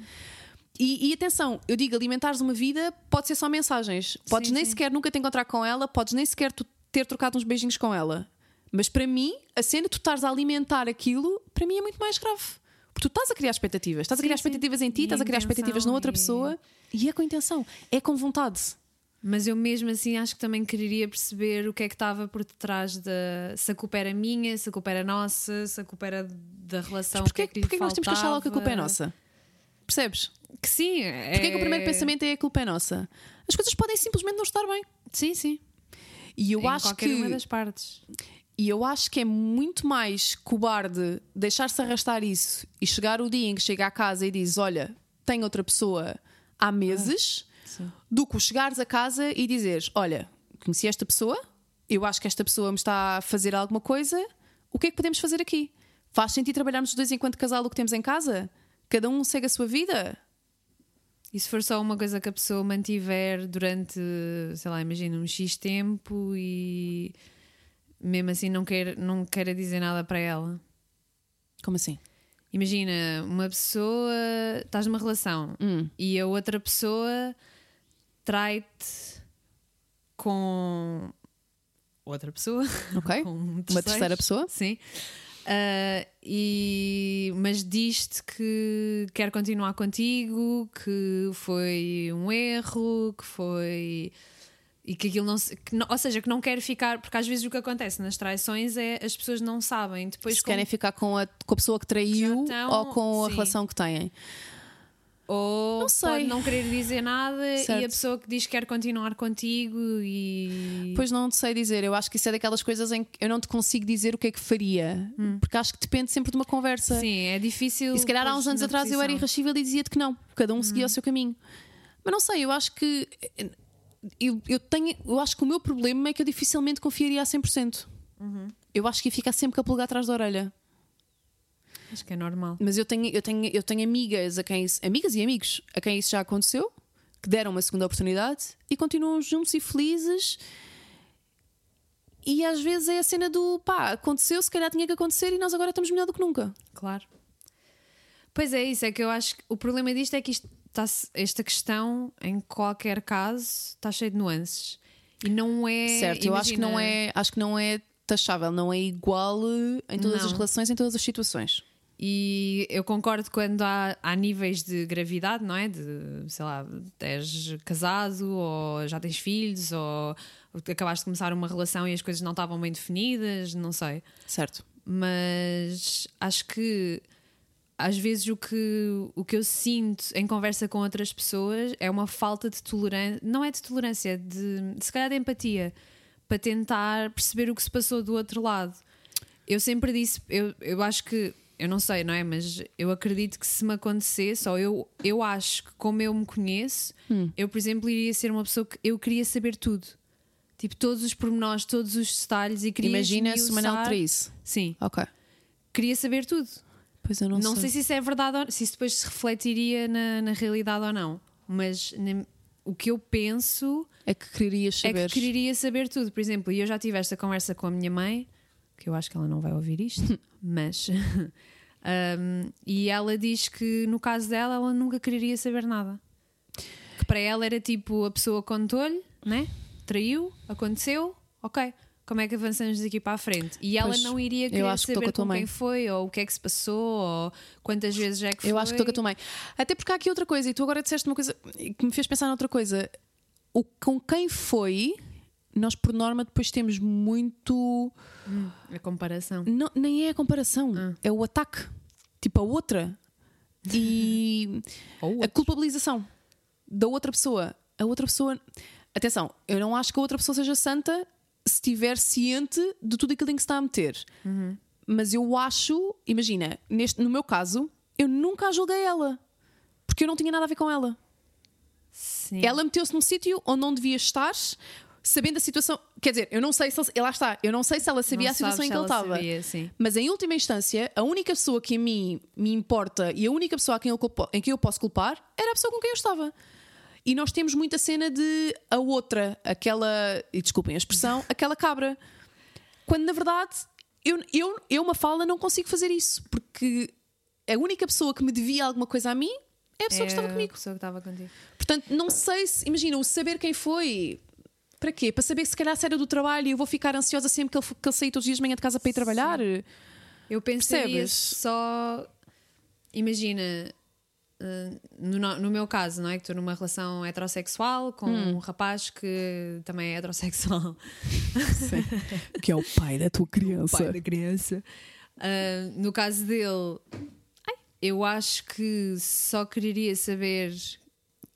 E, e atenção, eu digo, alimentares uma vida pode ser só mensagens. Podes Sim, nem sim. sequer nunca te encontrar com ela, podes nem sequer tu ter trocado uns beijinhos com ela. Mas para mim, a cena de tu estares a alimentar aquilo, para mim é muito mais grave. Porque tu estás a criar expectativas. Estás a Sim, criar sim. expectativas em ti, E estás a criar expectativas na outra e- pessoa e é com intenção, é com vontade. Mas eu mesmo assim acho que também quereria perceber o que é que estava por detrás da. Se a culpa era minha, se a culpa era nossa, se a culpa era da relação. Porquê, o que é que, porquê que nós temos que achar logo que a culpa é nossa? Percebes? Que sim. É... Porquê que o primeiro pensamento é a culpa é nossa? As coisas podem simplesmente não estar bem. Sim, sim. E eu em acho qualquer que uma das partes. E eu acho que é muito mais cobarde deixar-se arrastar isso e chegar o dia em que chega à casa e diz: Olha, tem outra pessoa há meses, Sim. do que chegares a casa e dizeres: Olha, conheci esta pessoa, eu acho que esta pessoa me está a fazer alguma coisa, o que é que podemos fazer aqui? Faz sentido trabalharmos os dois enquanto casal o que temos em casa? Cada um segue a sua vida? E se for só uma coisa que a pessoa mantiver durante, sei lá, imagina um X tempo e mesmo assim não, quer, não queira dizer nada para ela. Como assim? Imagina, uma pessoa, estás numa relação Hum. e a outra pessoa trai-te com outra pessoa, Ok? um Uma terceira pessoa? Sim. Ah, e, mas diz-te que quer continuar contigo, que foi um erro, que foi. E que aquilo não, que não- Ou seja, que não quer ficar. Porque às vezes o que acontece nas traições é as pessoas não sabem. Depois, se como- querem ficar com a, com a pessoa que traiu estão- ou com a sim. relação que têm. Ou Não sei. pode não querer dizer nada Certo. e a pessoa que diz que quer continuar contigo e. Pois não te sei dizer, eu acho que isso é daquelas coisas em que eu não te consigo dizer o que é que faria, porque acho que depende sempre de uma conversa. Sim, é difícil. E se calhar há uns anos atrás eu era posição. irrascível e dizia-te que não, cada um seguia o seu caminho. Mas não sei, eu acho que eu, eu tenho, eu acho que o meu problema é que eu dificilmente confiaria a 100%. Eu acho que ia ficar sempre com a pulga atrás da orelha. Acho que é normal. Mas eu tenho, eu tenho, eu tenho amigas a quem isso, amigas e amigos a quem isso já aconteceu, que deram uma segunda oportunidade e continuam juntos e felizes. E às vezes é a cena do pá, aconteceu, se calhar tinha que acontecer e nós agora estamos melhor do que nunca. Claro. Pois é, isso é que eu acho que o problema disto é que isto está esta questão, em qualquer caso, está cheio de nuances. E não é. certo, eu acho que não imagina, é, acho que não é taxável, não é igual em todas as Não. relações, em todas as situações. E eu concordo quando há, há níveis de gravidade, não é? De, sei lá, és casado ou já tens filhos ou acabaste de começar uma relação e as coisas não estavam bem definidas, não sei. Certo. mas acho que às vezes o que, o que eu sinto em conversa com outras pessoas é uma falta de tolerância, não é de tolerância, é de se calhar de empatia, para tentar perceber o que se passou do outro lado. Eu sempre disse, eu, eu acho que, eu não sei, não é? Mas eu acredito que se me acontecesse, ou eu, eu acho que como eu me conheço, eu, por exemplo, iria ser uma pessoa que eu queria saber tudo. Tipo, todos os pormenores, todos os detalhes e queria Imagina se esmiuçar- traísse. Sim, Ok. queria saber tudo. Pois eu não, Não, sei. sei se isso é verdade ou se isso depois se refletiria na, na realidade ou não. Mas na- o que eu penso É que querias é saber. que quereria saber tudo. Por exemplo, e eu já tive esta conversa com a minha mãe, que eu acho que ela não vai ouvir isto, mas. um, e ela diz que no caso dela, ela nunca quereria saber nada. Que para ela era tipo: a pessoa contou-lhe, né? Traiu, aconteceu, ok. Como é que avançamos daqui para a frente? E ela Pois, não iria querer acho que saber com com quem foi, ou o que é que se passou, ou quantas vezes é que foi. Eu acho que estou com a tua mãe. Até porque há aqui outra coisa, e tu agora disseste uma coisa que me fez pensar noutra coisa. O com quem foi, nós por norma depois temos muito. A comparação. Não, nem é a comparação, é o ataque. Tipo a outra. E a culpabilização da outra pessoa. A outra pessoa. Atenção, eu não acho que a outra pessoa seja santa se estiver ciente de tudo aquilo em que se está a meter. Mas eu acho, imagina, neste, no meu caso, eu nunca a julguei ela. Porque eu não tinha nada a ver com ela. Sim. Ela meteu-se num sítio onde não devia estar, sabendo a situação. Quer dizer, eu não sei se. Ele, lá está, eu não sei se ela sabia Não a situação em se que ele ela estava. sabia, sim. Mas em última instância, a única pessoa que a mim me importa e a única pessoa a quem eu culpo- em quem eu posso culpar era a pessoa com quem eu estava. E nós temos muita cena de a outra, aquela. E desculpem a expressão, aquela cabra. Quando na verdade, eu, eu, eu uma fala, não consigo fazer isso. Porque a única pessoa que me devia alguma coisa a mim é a pessoa que estava É comigo. A pessoa que estava contigo. Portanto, não sei se. Imagina, o saber quem foi. Para quê? Para saber que se calhar se era do trabalho e eu vou ficar ansiosa sempre que ele, que ele sair todos os dias de manhã de casa para ir trabalhar. Eu pensaria Percebes? só. Imagina, eh, no, no- meu caso, não é? Que estou numa relação heterossexual com Hum. um rapaz que também é heterossexual. Que é o pai da tua criança. pai da criança. Ah, no caso dele, eu acho que só quereria saber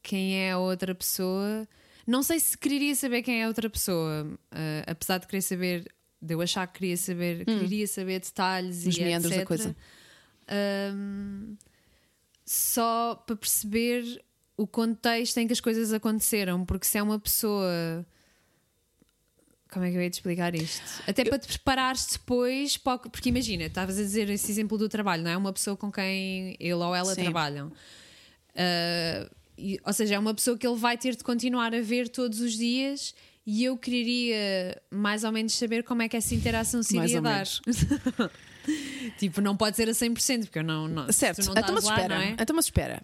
quem é a outra pessoa. Não sei se quereria saber quem é a outra pessoa, ah, apesar de querer saber de eu achar que queria saber, queria saber detalhes Os e meandros etc. da coisa. Hum, só para perceber o contexto em que as coisas aconteceram, porque se é uma pessoa. Como é que eu ia te explicar isto? Até para te preparares depois, para porque imagina, estavas a dizer esse exemplo do trabalho, não é? Uma pessoa com quem ele ou ela Sim. trabalham. Ah, e- ou seja, é uma pessoa que ele vai ter de continuar a ver todos os dias e eu queria mais ou menos saber como é que essa interação se iria dar. tipo, não pode ser a 100%, porque eu não. não Certo, não então mas lá, espera. é? Então mas espera.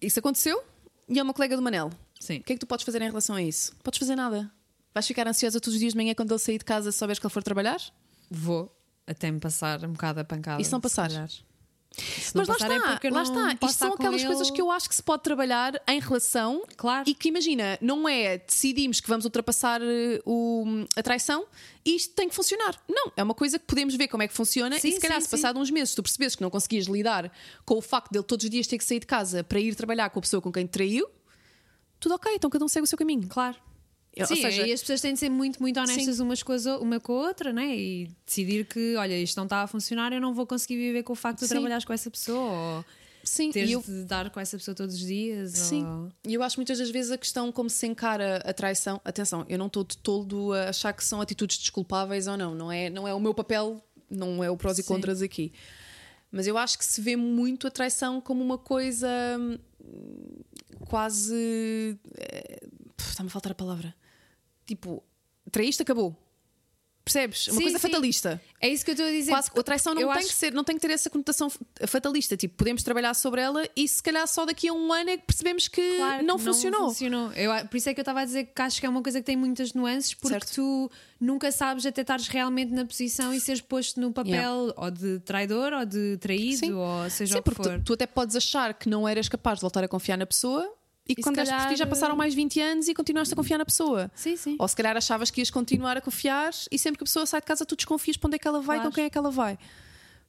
Isso aconteceu e é uma colega do Manel. Sim. O que é que tu podes fazer em relação a isso? Podes fazer nada. Vais ficar ansiosa todos os dias de manhã quando ele sair de casa se souberes que ele for trabalhar? Vou até me passar um bocado a pancada. E se não passar? Se Mas lá é está, eu lá está. Isto são aquelas ele. coisas que eu acho que se pode trabalhar em relação Claro. e que imagina, não é decidimos que vamos ultrapassar eh, o, a traição e isto tem que funcionar. Não, é uma coisa que podemos ver como é que funciona Sim, e se calhar sim, se sim. passado uns meses tu percebes que não conseguias lidar com o facto dele todos os dias ter que sair de casa para ir trabalhar com a pessoa com quem te traiu, tudo ok, então cada um segue o seu caminho. Claro. Ou Sim, seja, e as pessoas têm de ser muito, muito honestas umas com, as uma com a outra, né? E decidir que, olha, isto não está a funcionar, eu não vou conseguir viver com o facto de Sim. trabalhares com essa pessoa ou sim, teres e eu, de dar com essa pessoa todos os dias. Sim, ou- e eu acho muitas das vezes a questão como se encara a traição. Atenção, eu não estou de todo a achar que são atitudes desculpáveis ou não. Não é, não é o meu papel, não é o prós e Sim. contras aqui. Mas eu acho que se vê muito a traição como uma coisa hum, quase. eh, Está-me a faltar a palavra. Tipo, traíste, acabou. Percebes? Uma Sim, coisa sim. fatalista. É isso que eu estou a dizer. Quase, a traição não eu tem, acho- que ser, não tem que ter essa conotação fatalista. Tipo, podemos trabalhar sobre ela e se calhar só daqui a um ano é que percebemos que Claro não que funcionou. funcionou. Eu, por isso é que eu estava a dizer que acho que é uma coisa que tem muitas nuances, porque Certo. tu nunca sabes até estares realmente na posição e seres posto no papel ou de traidor ou de traído Sim. ou seja Sim, o que porque for. tu, tu até podes achar que não eras capaz de voltar a confiar na pessoa e E quando deste por ti já calhar- passaram mais 20 anos e continuaste a confiar na pessoa. Sim, sim. Ou se calhar achavas que ias continuar a confiar e sempre que a pessoa sai de casa tu desconfias para onde é que ela vai e com quem é que ela vai.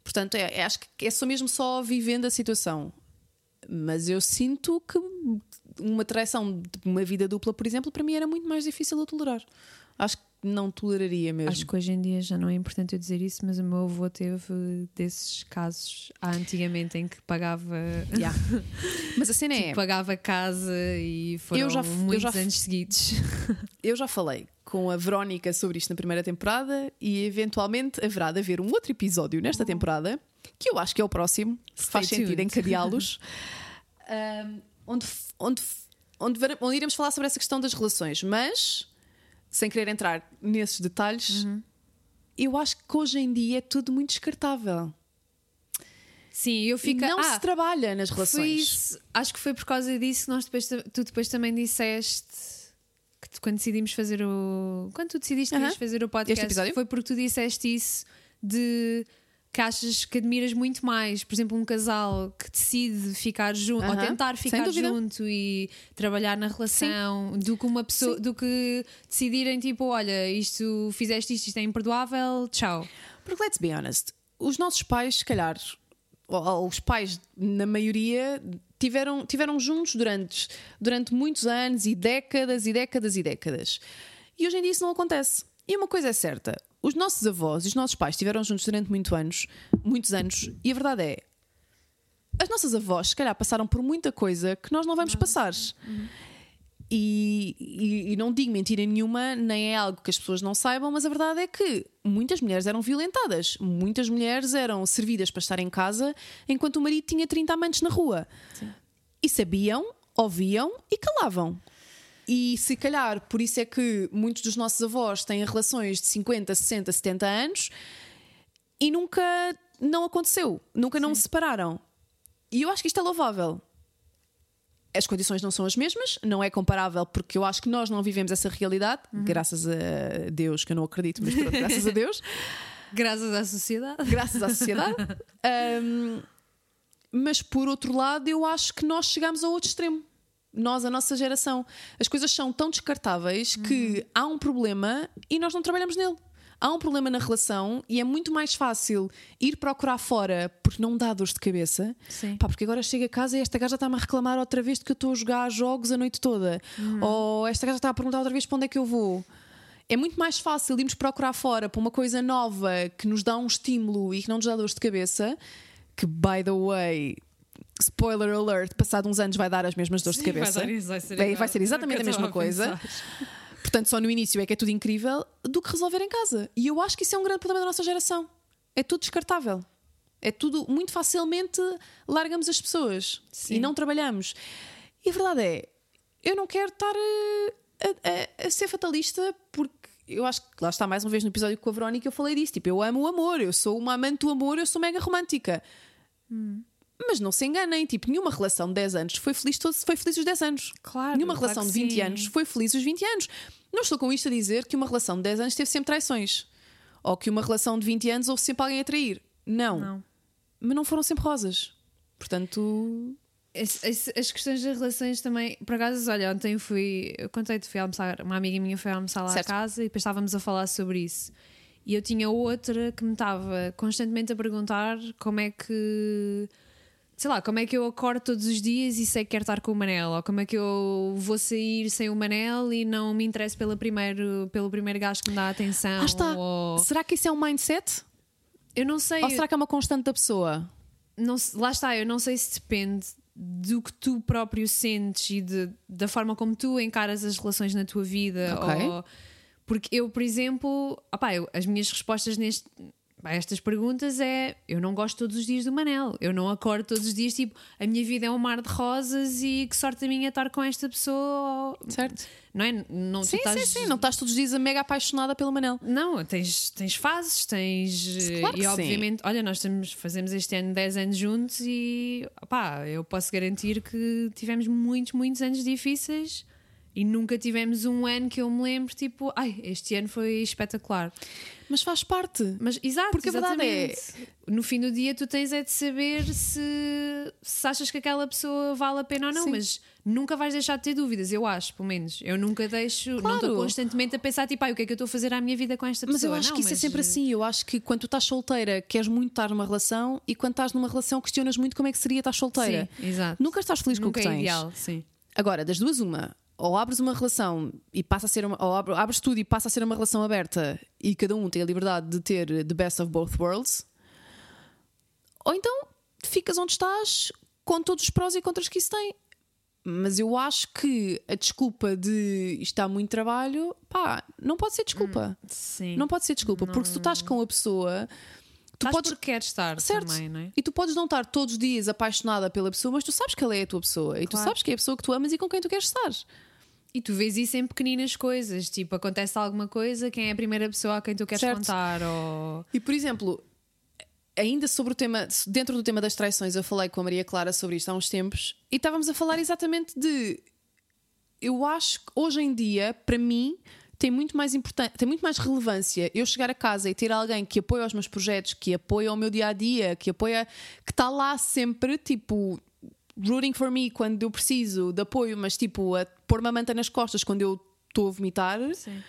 Portanto, é, é- acho que é só mesmo só vivendo a situação. Mas eu sinto que uma traição de uma vida dupla, por exemplo, para mim era muito mais difícil de tolerar. Acho que não toleraria mesmo. Acho que hoje em dia já não é importante eu dizer isso, mas o meu avô teve desses casos há antigamente em que pagava, Yeah. Mas a cena é. pagava casa e foram Eu já f- eu muitos já anos seguidos. Eu já falei com a Verónica sobre isto na primeira temporada e eventualmente haverá de haver um outro episódio nesta temporada que eu acho que é o próximo, Stay faz sentido tuned. encadeá-los, um, onde, onde, onde, onde iremos falar sobre essa questão das relações, mas sem querer entrar nesses detalhes, eu acho que hoje em dia é tudo muito descartável. Sim, eu fico. não ah, se trabalha nas relações. acho que foi por causa disso que nós depois, tu depois também disseste que tu, quando decidimos fazer o. Quando tu decidiste Aham. ias fazer o podcast, foi porque tu disseste isso de que achas que admiras muito mais, por exemplo, um casal que decide ficar junto ou Aham, tentar sem ficar junto e trabalhar na relação do que uma pessoa, Sim. do que decidirem tipo, olha, isto fizeste isto, isto é imperdoável, tchau. Porque, let's be honest, os nossos pais, se calhar, ou, ou os pais, na maioria, tiveram, tiveram juntos durante, durante muitos anos e décadas e décadas e décadas. E hoje em dia isso não acontece. E uma coisa é certa: os nossos avós e os nossos pais estiveram juntos durante muito anos, muitos anos, e a verdade é. As nossas avós, se calhar, passaram por muita coisa que nós não vamos passar. E, e- e não digo mentira nenhuma, nem é algo que as pessoas não saibam, mas a verdade é que muitas mulheres eram violentadas, muitas mulheres eram servidas para estar em casa enquanto o marido tinha 30 amantes na rua. E sabiam, ouviam e calavam. E se calhar por isso é que muitos dos nossos avós têm relações de 50, 60, 70 anos e nunca não aconteceu, nunca não se separaram. E eu acho que isto é louvável. As condições não são as mesmas, não é comparável, porque eu acho que nós não vivemos essa realidade, graças a Deus, que eu não acredito, mas pronto, graças a Deus, Graças à sociedade. graças à sociedade. Ahm, mas por outro lado, eu acho que nós chegamos a outro extremo. Nós, a nossa geração. As coisas são tão descartáveis que há um problema e nós não trabalhamos nele. Há um problema na relação e é muito mais fácil ir procurar fora porque não dá dores de cabeça. Sim. Pá, porque agora chega a casa e esta gaja está-me a reclamar outra vez de que eu estou a jogar jogos a noite toda. Ou esta gaja está a perguntar outra vez para onde é que eu vou. é muito mais fácil irmos procurar fora para uma coisa nova que nos dá um estímulo e que não nos dá dores de cabeça, que, by the way, spoiler alert, passado uns anos vai dar as mesmas dores Sim, de cabeça. vai dar vai ser Vai- vai ser exatamente a mesma coisa. pensar. Portanto, só no início é que é tudo incrível do que resolver em casa. E eu acho que isso é um grande problema da nossa geração. É tudo descartável. É tudo muito facilmente largamos as pessoas Sim. e não trabalhamos. E a verdade é, eu não quero estar eh, a, a- a ser fatalista porque eu acho que lá está mais uma vez no episódio com a Verónica eu falei disso. Tipo, eu amo o amor, eu sou uma amante do amor, eu sou mega romântica. Mas não se enganem, tipo, nenhuma relação de 10 anos foi feliz, foi feliz os 10 anos. Claro, Nenhuma claro relação de 20 sim. anos foi feliz os 20 anos. Não estou com isto a dizer que uma relação de 10 anos teve sempre traições. Ou que uma relação de 20 anos houve sempre alguém a trair. Não. Não. Mas não foram sempre rosas. Portanto, As, as- as questões das relações também, por acaso, olha, ontem fui, eu contei-te, fui almoçar, uma amiga minha foi almoçar lá Certo. à casa e depois estávamos a falar sobre isso. E eu tinha outra que me estava constantemente a perguntar como é que, sei lá, como é que eu acordo todos os dias e sei que quero estar com o Manel, ou como é que eu vou sair sem o Manel e não me interesso pelo primeiro, pelo primeiro gajo que me dá atenção. lá está. Ou, Será que isso é um mindset? eu não sei. Ou será que é uma constante da pessoa? não lá está, eu não sei se depende do que tu próprio sentes e de- da forma como tu encaras as relações na tua vida. Ok. ou- porque eu, por exemplo, opá, eu- as minhas respostas neste, a estas perguntas é: eu não gosto todos os dias do Manel, eu não acordo todos os dias tipo, a minha vida é um mar de rosas e que sorte a minha estar com esta pessoa. Certo? Não é? Não, Sim, estás- sim, sim. Não estás todos os dias mega apaixonada pelo Manel. não, tens, tens fases, tens. Claro que e sim. obviamente, olha, nós estamos, fazemos este ano 10 anos juntos e pá, eu posso garantir que tivemos muitos, muitos anos difíceis e nunca tivemos um ano que eu me lembro, tipo, ai, este ano foi espetacular. Mas faz parte. Mas exato, Porque a verdade é-. No fim do dia, tu tens é de saber se, se achas que aquela pessoa vale a pena ou não, Sim. mas nunca vais deixar de ter dúvidas, eu acho, pelo menos. Eu nunca deixo, não estou Claro. constantemente a pensar, tipo, ai, o que é que eu estou a fazer à minha vida com esta Mas pessoa? eu acho Não, que isso é mas, sempre eh, assim. Eu acho que quando tu estás solteira, queres muito estar numa relação e quando estás numa relação, questionas muito como é que seria estar solteira. Sim, exato. Nunca estás feliz Nunca com o que é tens. ideal, sim. Agora, das duas, uma. Ou abres uma relação e passa a ser uma. Ou abre- abres tudo e passa a ser uma relação aberta e cada um tem a liberdade de ter the best of both worlds. Ou então ficas onde estás com todos os prós e contras que isso tem. Mas eu acho que a desculpa de isto está muito trabalho, pá, não pode ser desculpa. Sim. Não pode ser desculpa, porque se tu estás com a pessoa, tu Estás podes. porque queres estar Certo. também, não é? E tu podes não estar todos os dias apaixonada pela pessoa, mas tu sabes que ela é a tua pessoa e tu Claro. sabes que é a pessoa que tu amas e com quem tu queres estar. E tu vês isso em pequeninas coisas, tipo, acontece alguma coisa, quem é a primeira pessoa a quem tu queres Certo. contar? Ou... E por exemplo, ainda sobre o tema, dentro do tema das traições, eu falei com a Maria Clara sobre isto há uns tempos e estávamos a falar exatamente de. Eu acho que hoje em dia, para mim, tem muito mais importante, tem muito mais relevância eu chegar a casa e ter alguém que apoia os meus projetos, que apoia o meu dia a dia, que apoia, que está lá sempre, tipo, rooting for me quando eu preciso de apoio, mas tipo, a pôr uma manta nas costas quando eu estou a vomitar. Sim.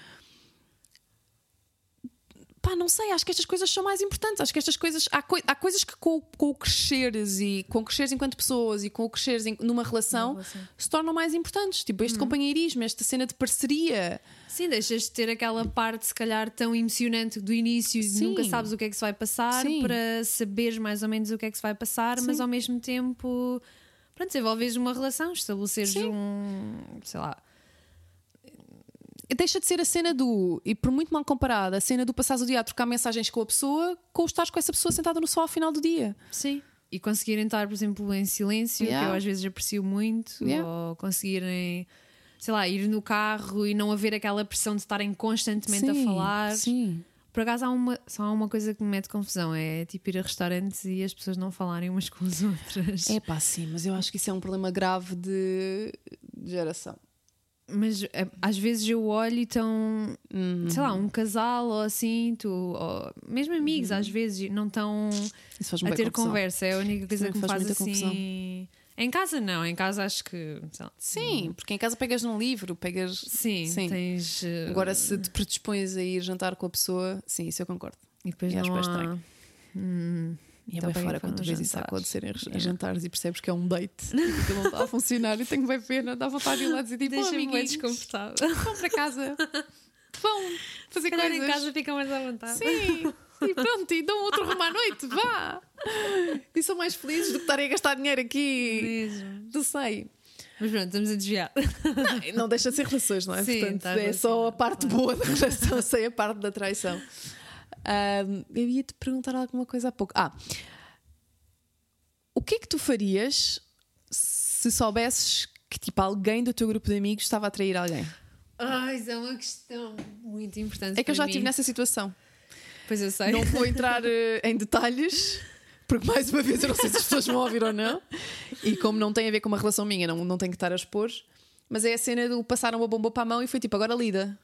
Pá, não sei, acho que estas coisas são mais importantes. Acho que estas coisas. Há, coi- há coisas que com, com o cresceres e com o cresceres enquanto pessoas e com o cresceres em- numa relação se tornam mais importantes. Tipo, este companheirismo, esta cena de parceria. Sim, deixas de ter aquela parte, se calhar, tão emocionante do início, Sim. nunca sabes o que é que se vai passar, Sim. para saberes mais ou menos o que é que se vai passar, mas Sim. ao mesmo tempo, pronto, desenvolves uma relação, estabeleceres Sim. um, sei lá, Deixa de ser a cena do. E por muito mal comparada, a cena do passares o dia a trocar mensagens com a pessoa, com o estares com essa pessoa sentada no sol ao final do dia. sim. E conseguirem estar, por exemplo, em silêncio, Yeah. que eu às vezes aprecio muito, Yeah. ou conseguirem, sei lá, ir no carro e não haver aquela pressão de estarem constantemente a Sim, falar. Sim. Por acaso há uma, só há uma coisa que me mete confusão: é tipo ir a restaurantes e as pessoas não falarem umas com as outras. É pá, sim, mas eu acho que isso é um problema grave de de geração. Mas é, às vezes eu olho e estão, sei lá, um casal ou assim, tu, ou mesmo amigos, às vezes não estão a ter confusão. conversa. É a única coisa Também que me faz faz assim. Em casa não, em casa acho que. Sim, porque em casa pegas num livro, pegas. Sim, Sim. tens. eh, Agora, se te predispões a ir jantar com a pessoa, sim, isso eu concordo. E depois e acho não bem há... estranho. Hum, E é então bem fora quando tu vês isso a acontecer em jantares e percebes que é um date e que não está a funcionar e tenho bem pena, dá vontade de ir lá dizer tipo, oh, Deixa-me amiguinhos, desconfortável. vão para casa. Vão fazer Calhar coisas. em casa fica mais à vontade. Sim. E pronto, e dão outro rumo à noite, vá! E são mais felizes do que estarem a gastar dinheiro aqui. Mesmo. Não sei. Mas pronto, estamos a desviar. Não, não deixa de ser relações, não é? Sim, Portanto, tá é só a parte boa da relação, sem a parte da traição. Ahm, eu ia te perguntar alguma coisa há pouco. Ah, o que é que tu farias se soubesses que tipo alguém do teu grupo de amigos estava a trair alguém? Ai, isso é uma questão muito importante. É que eu já estive nessa situação. Pois eu sei. Não vou entrar eh, em detalhes, porque mais uma vez eu não sei se as pessoas vão ouvir ou não. E como não tem a ver com uma relação minha, não, não tenho que estar a expor. Mas é a cena do passaram uma bomba para a mão e foi tipo, agora lida.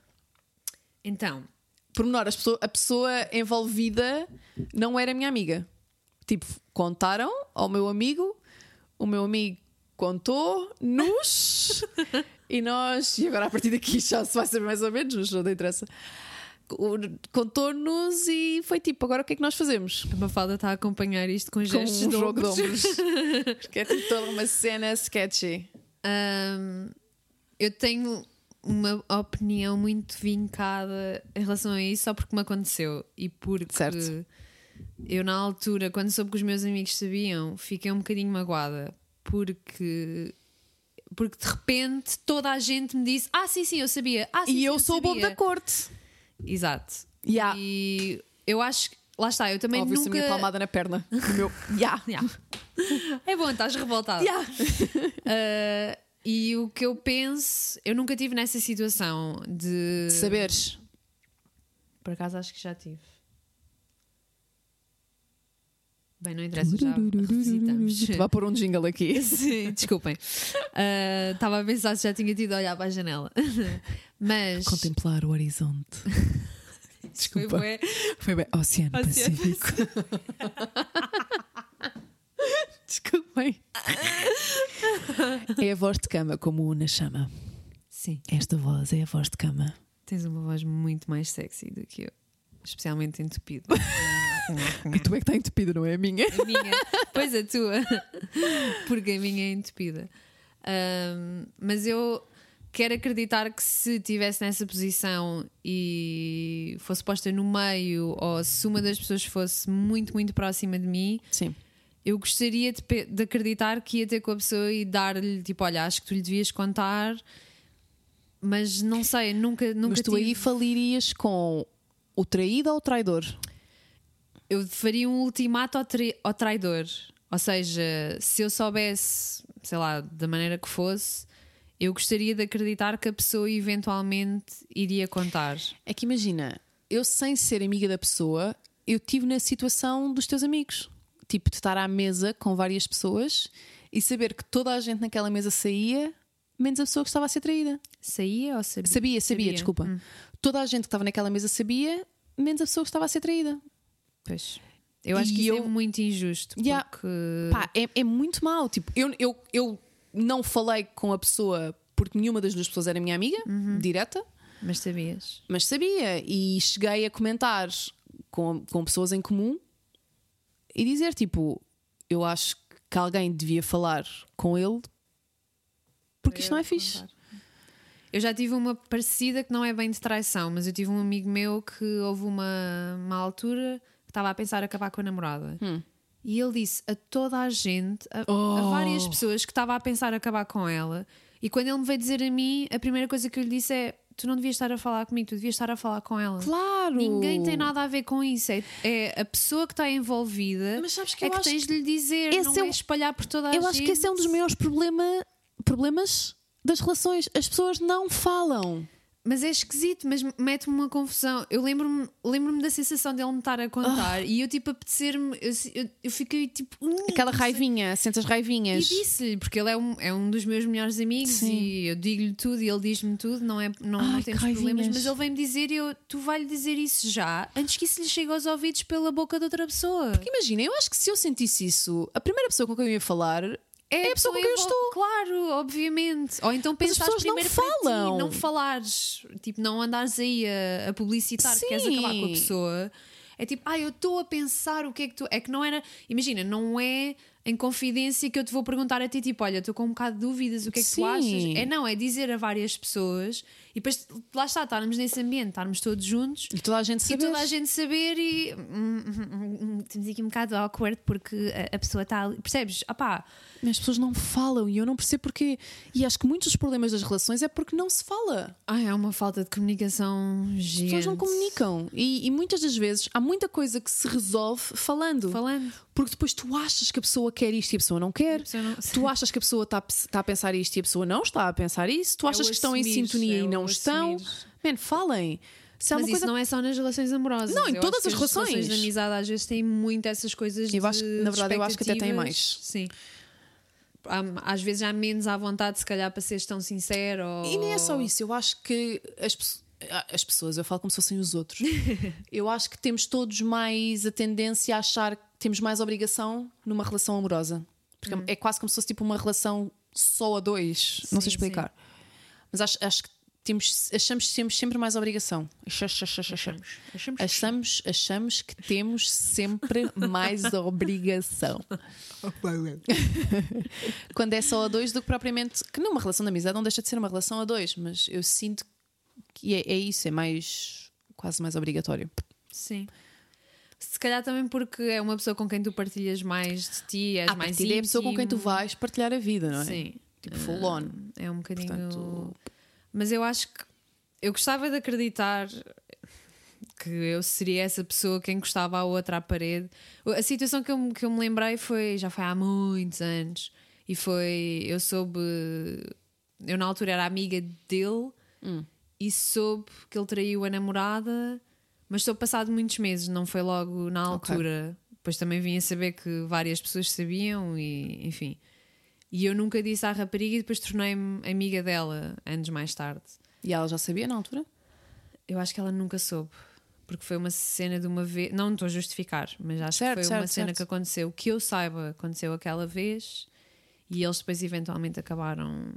Então, Pormenor, as pessoa- a pessoa envolvida não era minha amiga. Tipo, contaram ao meu amigo, o meu amigo contou-nos e nós, e agora a partir daqui já se vai saber mais ou menos, não interessa. Contou-nos e foi tipo, agora o que é que nós fazemos? a Mafalda está a acompanhar isto com Com gestos um de jogo de ombros. Porque é tipo toda uma cena sketchy. Ahm, eu tenho uma opinião muito vincada em relação a isso só porque me aconteceu e porque Certo. eu na altura, quando soube que os meus amigos sabiam, fiquei um bocadinho magoada porque porque de repente toda a gente me disse ah sim sim eu sabia ah, sim, E sim, eu sou o bobo sabia." da corte. Exato Yeah. e eu acho que lá está eu também Óbvio, se a nunca minha palmada na perna. O meu. Ya. Yeah. é bom estás revoltada Ya. Uh, e o que eu penso, eu nunca tive nessa situação de. Saberes. Por acaso acho que já tive. Bem, não interessa, já revisitamos. Vai pôr um jingle aqui. Sim, desculpem. Uh, Estava a pensar se já tinha tido a olhar para a janela. Mas. Contemplar o horizonte. Foi Desculpa. bué. Foi bem. Oceano, Oceano Pacífico. Desculpem. É a voz de cama, como o Una chama. Sim, Esta voz é a voz de cama. tens uma voz muito mais sexy do que eu. Especialmente entupido. E tu é que está entupida, não é a minha? A minha, pois a tua, porque a minha é entupida. Ahm, mas eu quero acreditar que se estivesse nessa posição e fosse posta no meio, ou se uma das pessoas fosse muito, muito próxima de mim, Sim. eu gostaria de, de acreditar que ia ter com a pessoa e dar-lhe tipo: Olha, acho que tu lhe devias contar, mas não sei, nunca, nunca Mas tu tive- aí falirias com o traído ou o traidor? Eu faria um ultimato ao, trai- ao traidor. Ou seja, se eu soubesse, sei lá, da maneira que fosse, eu gostaria de acreditar que a pessoa eventualmente iria contar. É que imagina, eu sem ser amiga da pessoa, eu tive na situação dos teus amigos. Tipo, de estar à mesa com várias pessoas e saber que toda a gente naquela mesa saía, menos a pessoa que estava a ser traída. Saía ou sabia? Sabia, sabia, desculpa. Hum, Toda a gente que estava naquela mesa sabia, menos a pessoa que estava a ser traída. Pois. Eu acho E que isso eu- é muito injusto. Yeah. Porque. Pá, é, é muito mau. Tipo, eu, eu, eu não falei com a pessoa porque nenhuma das duas pessoas era minha amiga, Uhum. direta. Mas sabias? mas sabia e cheguei a comentar com, com pessoas em comum e dizer tipo, eu acho que alguém devia falar com ele porque isto não é fixe. Eu já tive uma parecida que não é bem de traição, mas eu tive um amigo meu que houve uma, uma altura estava a pensar acabar com a namorada. Hum. E ele disse a toda a gente, a, a Oh. várias pessoas que estava a pensar acabar com ela. E quando ele me veio dizer a mim, a primeira coisa que eu lhe disse é: Tu não devias estar a falar comigo, tu devias estar a falar com ela. Claro! Ninguém tem nada a ver com isso. É, é a pessoa que está envolvida Mas sabes que é eu que tens de lhe dizer, não é é, o- espalhar por toda a Eu gente. acho que esse é um dos maiores problema, problemas das relações. As pessoas não falam. Mas é esquisito, mas mete-me uma confusão. Eu lembro-me lembro da sensação dele me estar a contar e eu, tipo, apetecer-me. Eu, eu, eu fiquei tipo. "Hum, Aquela não sei." raivinha, sentes as E raivinhas. disse-lhe, porque ele é um, é um dos meus melhores amigos Sim. e eu digo-lhe tudo e ele diz-me tudo, não, é, não, Ai, não temos raivinhas. problemas, mas ele vem-me dizer e eu, tu vai-lhe dizer isso já, antes que isso lhe chegue aos ouvidos pela boca de outra pessoa. Porque imagina, eu acho que se eu sentisse isso, a primeira pessoa com quem eu ia falar É a pessoa com quem eu estou. Claro, obviamente. Ou então Mas as pensares pessoas não primeiro para falam. ti, não falares, tipo, não andares aí a, a publicitar que queres Sim. acabar com a pessoa. É tipo, ah, eu estou a pensar o que é que tu. É que não era. Imagina, não é em confidência que eu te vou perguntar a ti, tipo, olha, estou com um bocado de dúvidas, o que é que Sim. tu achas? É não, é dizer a várias pessoas E depois, lá está, estarmos nesse ambiente, estarmos todos juntos E toda a gente e saber. toda a gente saber e hum, hum, hum, temos aqui um bocado awkward porque a, a pessoa está ali. Percebes? Ah pá, As pessoas não falam e eu não percebo porquê. E acho que muitos dos problemas das relações é porque não se fala. ai, é uma falta de comunicação As gigante. pessoas não comunicam. E, e muitas das vezes há muita coisa que se resolve falando. Falando. Porque depois tu achas que a pessoa quer isto e a pessoa não quer. pessoa não- Tu achas que a pessoa está, está a pensar isto e a pessoa não está a pensar isso. Tu É achas o que estão em sintonia é e não estão. Man, falem. Se Mas isso coisa... não é só nas relações amorosas. Não, em Eu todas acho que as relações. de amizade às vezes têm muito essas coisas Eu acho de na verdade, eu acho que até tem mais. Sim. Às vezes há menos à vontade, se calhar, para seres tão sincero. Ou... E nem é só isso, eu acho que as, pe- as pessoas, eu falo como se fossem os outros, eu acho que temos todos mais a tendência a achar que temos mais obrigação numa relação amorosa. Porque é quase como se fosse tipo uma relação só a dois. não sei Sim, explicar. Mas acho, acho que temos, achamos que temos sempre mais obrigação. Achamos, achamos, achamos. Achamos. Que temos sempre mais obrigação. Quando é só a dois do que propriamente. Que numa relação de amizade não deixa de ser uma relação a dois, mas eu sinto que é, é isso, é mais. quase mais obrigatório. Sim. Se calhar também porque é uma pessoa com quem tu partilhas mais de ti, és À mais partida é a pessoa com quem tu íntimo. vais partilhar a vida, não é? Sim. Tipo, full on. É um bocadinho. Portanto- Mas eu acho que eu gostava de acreditar que eu seria essa pessoa que encostava a outra à parede. A situação que eu, me- que eu me lembrei foi já foi há muitos anos e foi eu soube eu na altura era amiga dele Hum. e soube que ele traiu a namorada, mas soube passado muitos meses, não foi logo na altura. Depois também vim a saber que várias pessoas sabiam e enfim. E eu nunca disse à rapariga e depois tornei-me amiga dela anos mais tarde. E ela já sabia na altura? Eu acho que ela nunca soube. Porque foi uma cena de uma vez. Não estou a justificar, mas acho Certo, que foi uma certo, cena certo. que aconteceu. Que eu saiba, aconteceu aquela vez. E eles depois eventualmente acabaram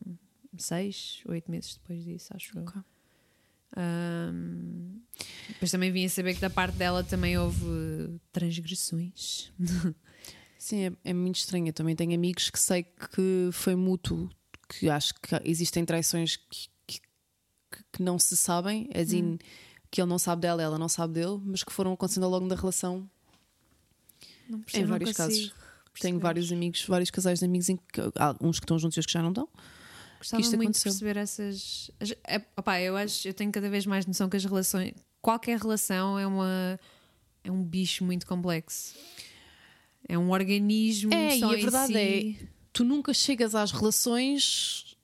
seis, oito meses depois disso, acho eu. Ok. Ahm, depois também vim a saber que da parte dela também houve transgressões. Sim, é, é muito estranho. Eu também tenho amigos que sei que foi mútuo, que acho que existem traições que, que, que não se sabem, assim, que ele não sabe dela, ela não sabe dele, mas que foram acontecendo ao longo da relação Não em vários casos. Tenho vários amigos, vários casais de amigos, em que, há uns que estão juntos e outros que já não estão. Gostava muito aconteceu. de perceber essas. as- É, opá, eu acho, eu tenho cada vez mais noção que as relações. Qualquer relação é uma. É um bicho muito complexo. É um organismo. É, e a em verdade si. é, tu nunca chegas às relações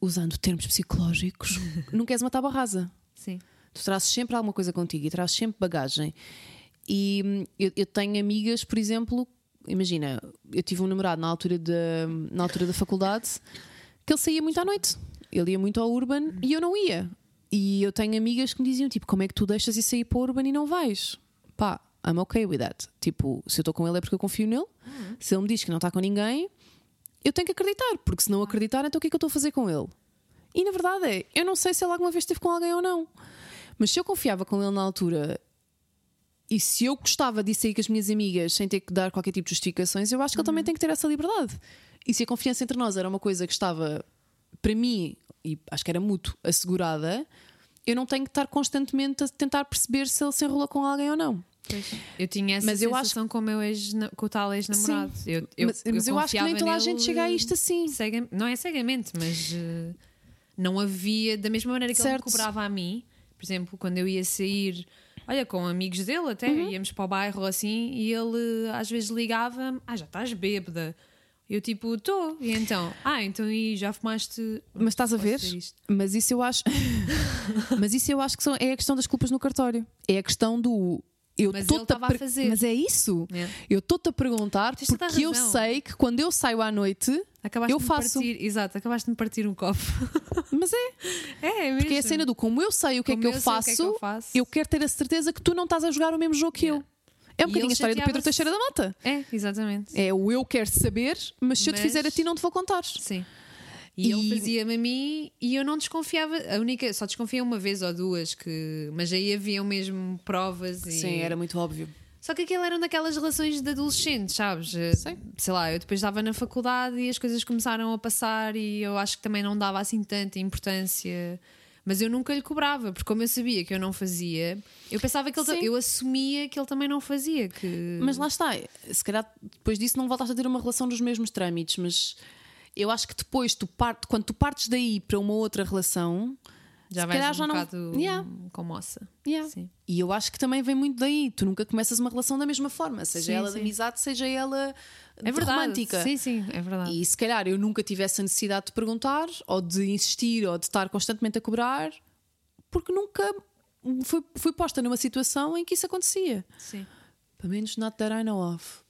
usando termos psicológicos, nunca és uma tábua rasa. Sim. Tu trazes sempre alguma coisa contigo e trazes sempre bagagem. E hum, eu, eu tenho amigas, por exemplo, imagina, eu tive um namorado na altura da, na altura da faculdade que ele saía muito à noite. Ele ia muito ao Urban e eu não ia. E eu tenho amigas que me diziam: tipo, como é que tu deixas isso aí para o Urban e não vais? Pá, I'm okay with that. Tipo, se eu estou com ele é porque eu confio nele. Se ele me diz que não está com ninguém, eu tenho que acreditar, porque se não acreditar, então o que é que eu estou a fazer com ele? E na verdade é, eu não sei se ele alguma vez esteve com alguém ou não. Mas se eu confiava com ele na altura e se eu gostava de sair com as minhas amigas sem ter que dar qualquer tipo de justificações, eu acho que ele também tem que ter essa liberdade. E se a confiança entre nós era uma coisa que estava, para mim, e acho que era mútuo, assegurada, eu não tenho que estar constantemente a tentar perceber se ele se enrola com alguém ou não. Eu tinha essa Mas eu acho sensação com, o meu ex, com o tal ex-namorado. Eu, eu, mas mas eu, acho que nem toda a gente chega a isto assim. cega- não é cegamente, mas eh, não havia, da mesma maneira que ele Certo. me cobrava a mim, por exemplo, quando eu ia sair, olha, com amigos dele até, Uhum. íamos para o bairro assim, e ele às vezes ligava-me, ah, já estás bêbada. Eu tipo, estou. E então, ah, então e já fumaste. Mas estás a ver? Mas isso eu acho. mas isso eu acho que são- é a questão das culpas no cartório. É a questão do. Eu Mas ele estava a per- fazer. Mas é isso. É. Eu estou-te a perguntar Tens a porque eu sei que quando eu saio à noite, Acabaste eu faço. Partir, exato, acabaste de me partir um copo. Mas é. É, é mesmo. Porque é a cena do como eu sei o que, é que eu, eu faço, que é que eu faço. eu quero ter a certeza que tu não estás a jogar o mesmo jogo que eu. É um E bocadinho a história do Pedro. Teixeira da Mata. É, exatamente. É o eu quero saber, mas se eu te Mas- fizer a ti, não te vou contar. Sim. E, E- ele fazia-me a mim e eu não desconfiava. A única, só desconfiei uma vez ou duas, que, mas aí haviam mesmo provas. E... Sim, era muito óbvio. Só que aquilo eram daquelas relações de adolescentes, sabes? Eh, Sei. Lá, eu depois estava na faculdade e as coisas começaram a passar e eu acho que também não dava assim tanta importância. Mas eu nunca lhe cobrava, porque como eu sabia que eu não fazia, eu pensava que ele Sim. eu assumia que ele também não fazia. Que... Mas lá está, se calhar depois disso não voltaste a ter uma relação nos mesmos trâmites, mas eu acho que depois, tu parte, quando tu partes daí para uma outra relação, já vais calhar um já não- bocado Yeah. com moça. Yeah. E eu acho que também vem muito daí. Tu nunca começas uma relação da mesma forma, seja Sim, ela de sim. amizade, seja ela É de verdade. romântica. Sim, sim, é verdade. E se calhar eu nunca tive essa necessidade de perguntar, ou de insistir, ou de estar constantemente a cobrar, porque nunca fui, fui posta numa situação em que isso acontecia. Sim. Pelo menos not that I know of.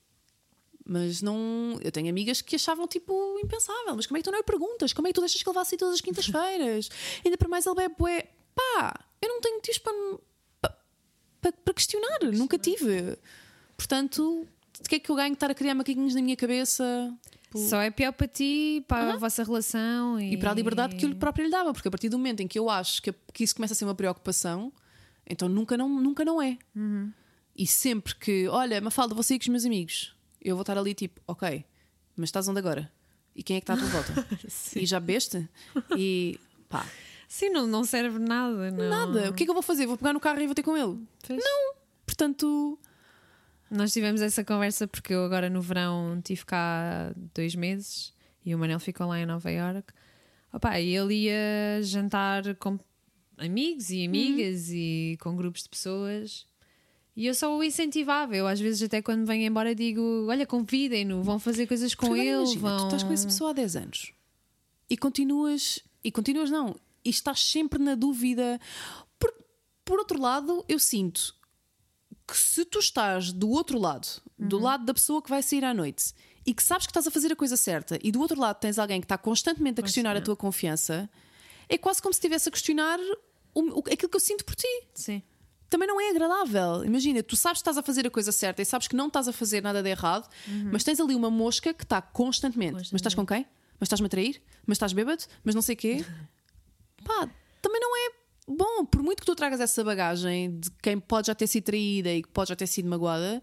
Mas não. Eu tenho amigas que achavam tipo impensável. Mas como é que tu não lhe perguntas? Como é que tu deixas que ele vá assim todas as quintas-feiras? Ainda para mais ele bebe bué. Pá, eu não tenho motivos para, para, para, questionar. Nunca tive. Portanto, de que é que eu ganho de estar a criar macaquinhos na minha cabeça? Só é pior para ti, para a vossa relação e, E para a liberdade que eu próprio lhe dava. Porque a partir do momento em que eu acho que, que isso começa a ser uma preocupação, então nunca não, nunca não é. E sempre que, olha, Mafalda, vou sair com os meus amigos, eu vou estar ali tipo, ok, mas estás onde agora? E quem é que está à tua volta? e já beste? E pá, Sim, não, não serve nada. Não. nada. O que é que eu vou fazer? Vou pegar no carro e vou ter com ele? Pois. Portanto, Nós tivemos essa conversa porque eu agora no verão tive cá dois meses e o Manel ficou lá em Nova Iorque. Opa, e ele ia jantar com amigos e amigas e com grupos de pessoas. E eu só o incentivava. Eu às vezes até quando venho embora digo: olha, convidem-no, vão fazer coisas com porque ele. imagina, vão... tu estás com essa pessoa há 10 anos e continuas, e continuas não, e estás sempre na dúvida. Por, por outro lado, eu sinto que se tu estás do outro lado, do Uhum. lado da pessoa que vai sair à noite, e que sabes que estás a fazer a coisa certa, e do outro lado tens alguém que está constantemente a questionar a tua confiança, é quase como se estivesse a questionar o- o- aquilo que eu sinto por ti. Sim. Também não é agradável. Imagina, tu sabes que estás a fazer a coisa certa e sabes que não estás a fazer nada de errado, mas tens ali uma mosca que está constantemente. Mas estás com quem? Mas estás-me a trair? Mas estás bêbado? Mas não sei quê? Pá, também não é bom. Por muito que tu tragas essa bagagem de quem pode já ter sido traída e que pode já ter sido magoada,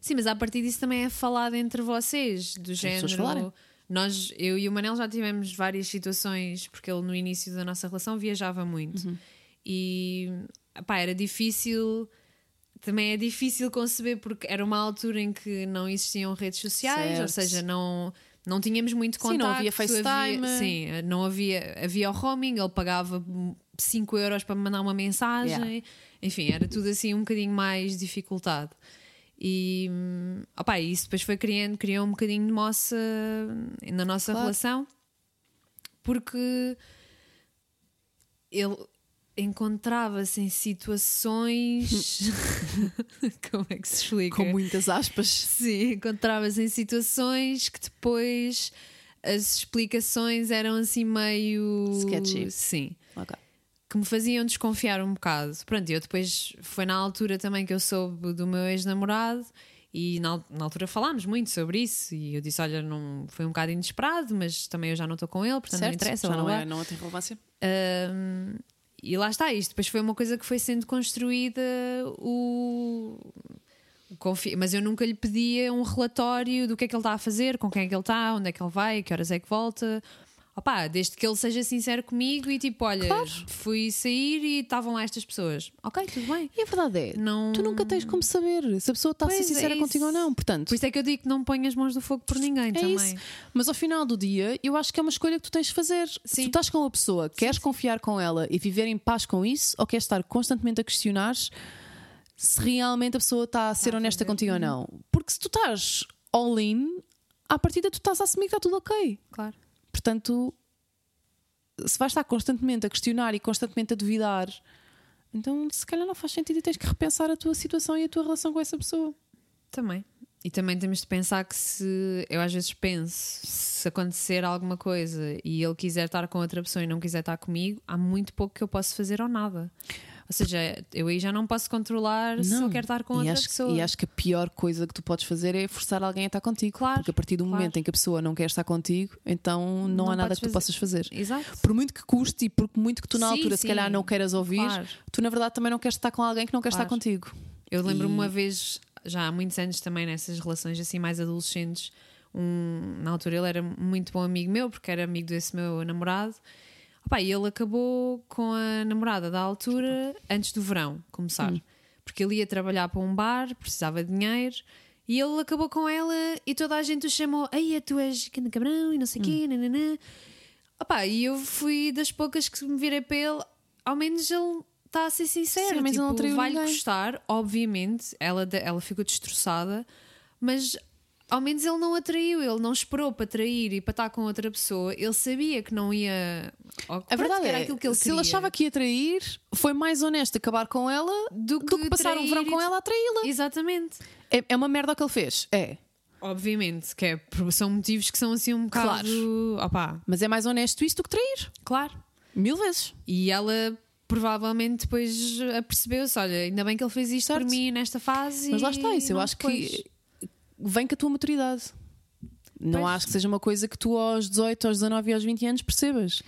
Sim, mas a partir disso também é falado entre vocês, do género. Nós, eu e o Manel já tivemos várias situações, porque ele no início da nossa relação viajava muito. Uhum. E pá, era difícil. Também é difícil conceber porque era uma altura em que não existiam redes sociais, ou Certo. seja, não, não tínhamos muito Sim, contacto. não havia FaceTime. sim, não havia, havia o roaming, ele pagava 5 euros para me mandar uma mensagem. Yeah. Enfim, era tudo assim um bocadinho mais dificultado. E opá, isso depois foi criando, criou um bocadinho de moça na nossa Claro. relação, porque ele encontrava-se em situações. Como é que se explica? com muitas aspas. Sim, encontrava-se em situações que depois as explicações eram assim meio. Sketchy. Sim que me faziam desconfiar um bocado. Pronto, eu depois foi na altura também que eu soube do meu ex-namorado e na, na altura falámos muito sobre isso e eu disse, olha, não foi um bocado inesperado, mas também eu já não estou com ele, portanto não certo? interessa. já blá, não, é, não tem relevância. E lá está, isto depois foi uma coisa que foi sendo construída o. o confi- Mas eu nunca lhe pedia um relatório do que é que ele está a fazer, com quem é que ele está, onde é que ele vai, que horas é que volta. Opá, desde que ele seja sincero comigo e tipo, olha, Claro. fui sair e estavam lá estas pessoas. Ok, tudo bem. E a verdade é, Não... tu nunca tens como saber se a pessoa está a ser é sincera isso. contigo ou não. Portanto, Por isso é que eu digo que não ponho as mãos do fogo por ninguém É também. isso. Mas ao final do dia, eu acho que é uma escolha que tu tens de fazer. Se Sim. tu estás com uma pessoa, queres confiar com ela e viver em paz com isso, ou queres estar constantemente a questionar se realmente a pessoa está a ser a honesta fazer. contigo ou não. Porque se tu estás all in, à partida tu estás a assumir que está tudo ok. Claro. Portanto, se vais estar constantemente a questionar e constantemente a duvidar, então se calhar não faz sentido e tens que repensar a tua situação e a tua relação com essa pessoa. Também. E também temos de pensar que se eu às vezes penso, se acontecer alguma coisa e ele quiser estar com outra pessoa e não quiser estar comigo, há muito pouco que eu posso fazer ou nada. Ou seja, eu aí já não posso controlar se eu quero estar com e outra acho, pessoa. E acho que a pior coisa que tu podes fazer é forçar alguém a estar contigo. Claro, porque a partir do claro. momento em que a pessoa não quer estar contigo, então não, Não há nada que tu possas fazer. Exato. Por muito que custe e por muito que tu na Sim, altura se sim. calhar não queiras ouvir, Claro. tu na verdade também não queres estar com alguém que não quer estar contigo. Eu lembro-me E- uma vez, já há muitos anos também, nessas relações assim mais adolescentes, um, na altura ele era muito bom amigo meu, porque era amigo desse meu namorado. Opá, e ele acabou com a namorada da altura antes do verão começar. Porque ele ia trabalhar para um bar, precisava de dinheiro. E ele acabou com ela e toda a gente o chamou Ei, tu és grande cabrão e não sei o quê, nananã. Opá, e eu fui das poucas que me virei para ele. Ao menos ele está a ser sincero. Sim, mas não tipo, vai-lhe custar, obviamente. Ela, ela ficou destroçada, mas ao menos ele não a traiu. Ele não esperou para trair e para estar com outra pessoa. Ele sabia que não ia. ou que A verdade era é, aquilo que ele se ele queria. achava que ia trair, foi mais honesto acabar com ela Do do que que passar um verão com ela a traí-la. Exatamente. É, é uma merda o que ele fez, é. Obviamente, que é, são motivos que são assim um bocado. Opá, Mas é mais honesto isso do que trair. claro. Mil vezes. E ela provavelmente depois apercebeu-se: olha, ainda bem que ele fez isto Certo. por mim nesta fase. Mas lá está, isso eu acho depois. que vem com a tua maturidade. Não Pois. acho que seja uma coisa que tu aos 18, aos 19 e aos 20 anos percebas.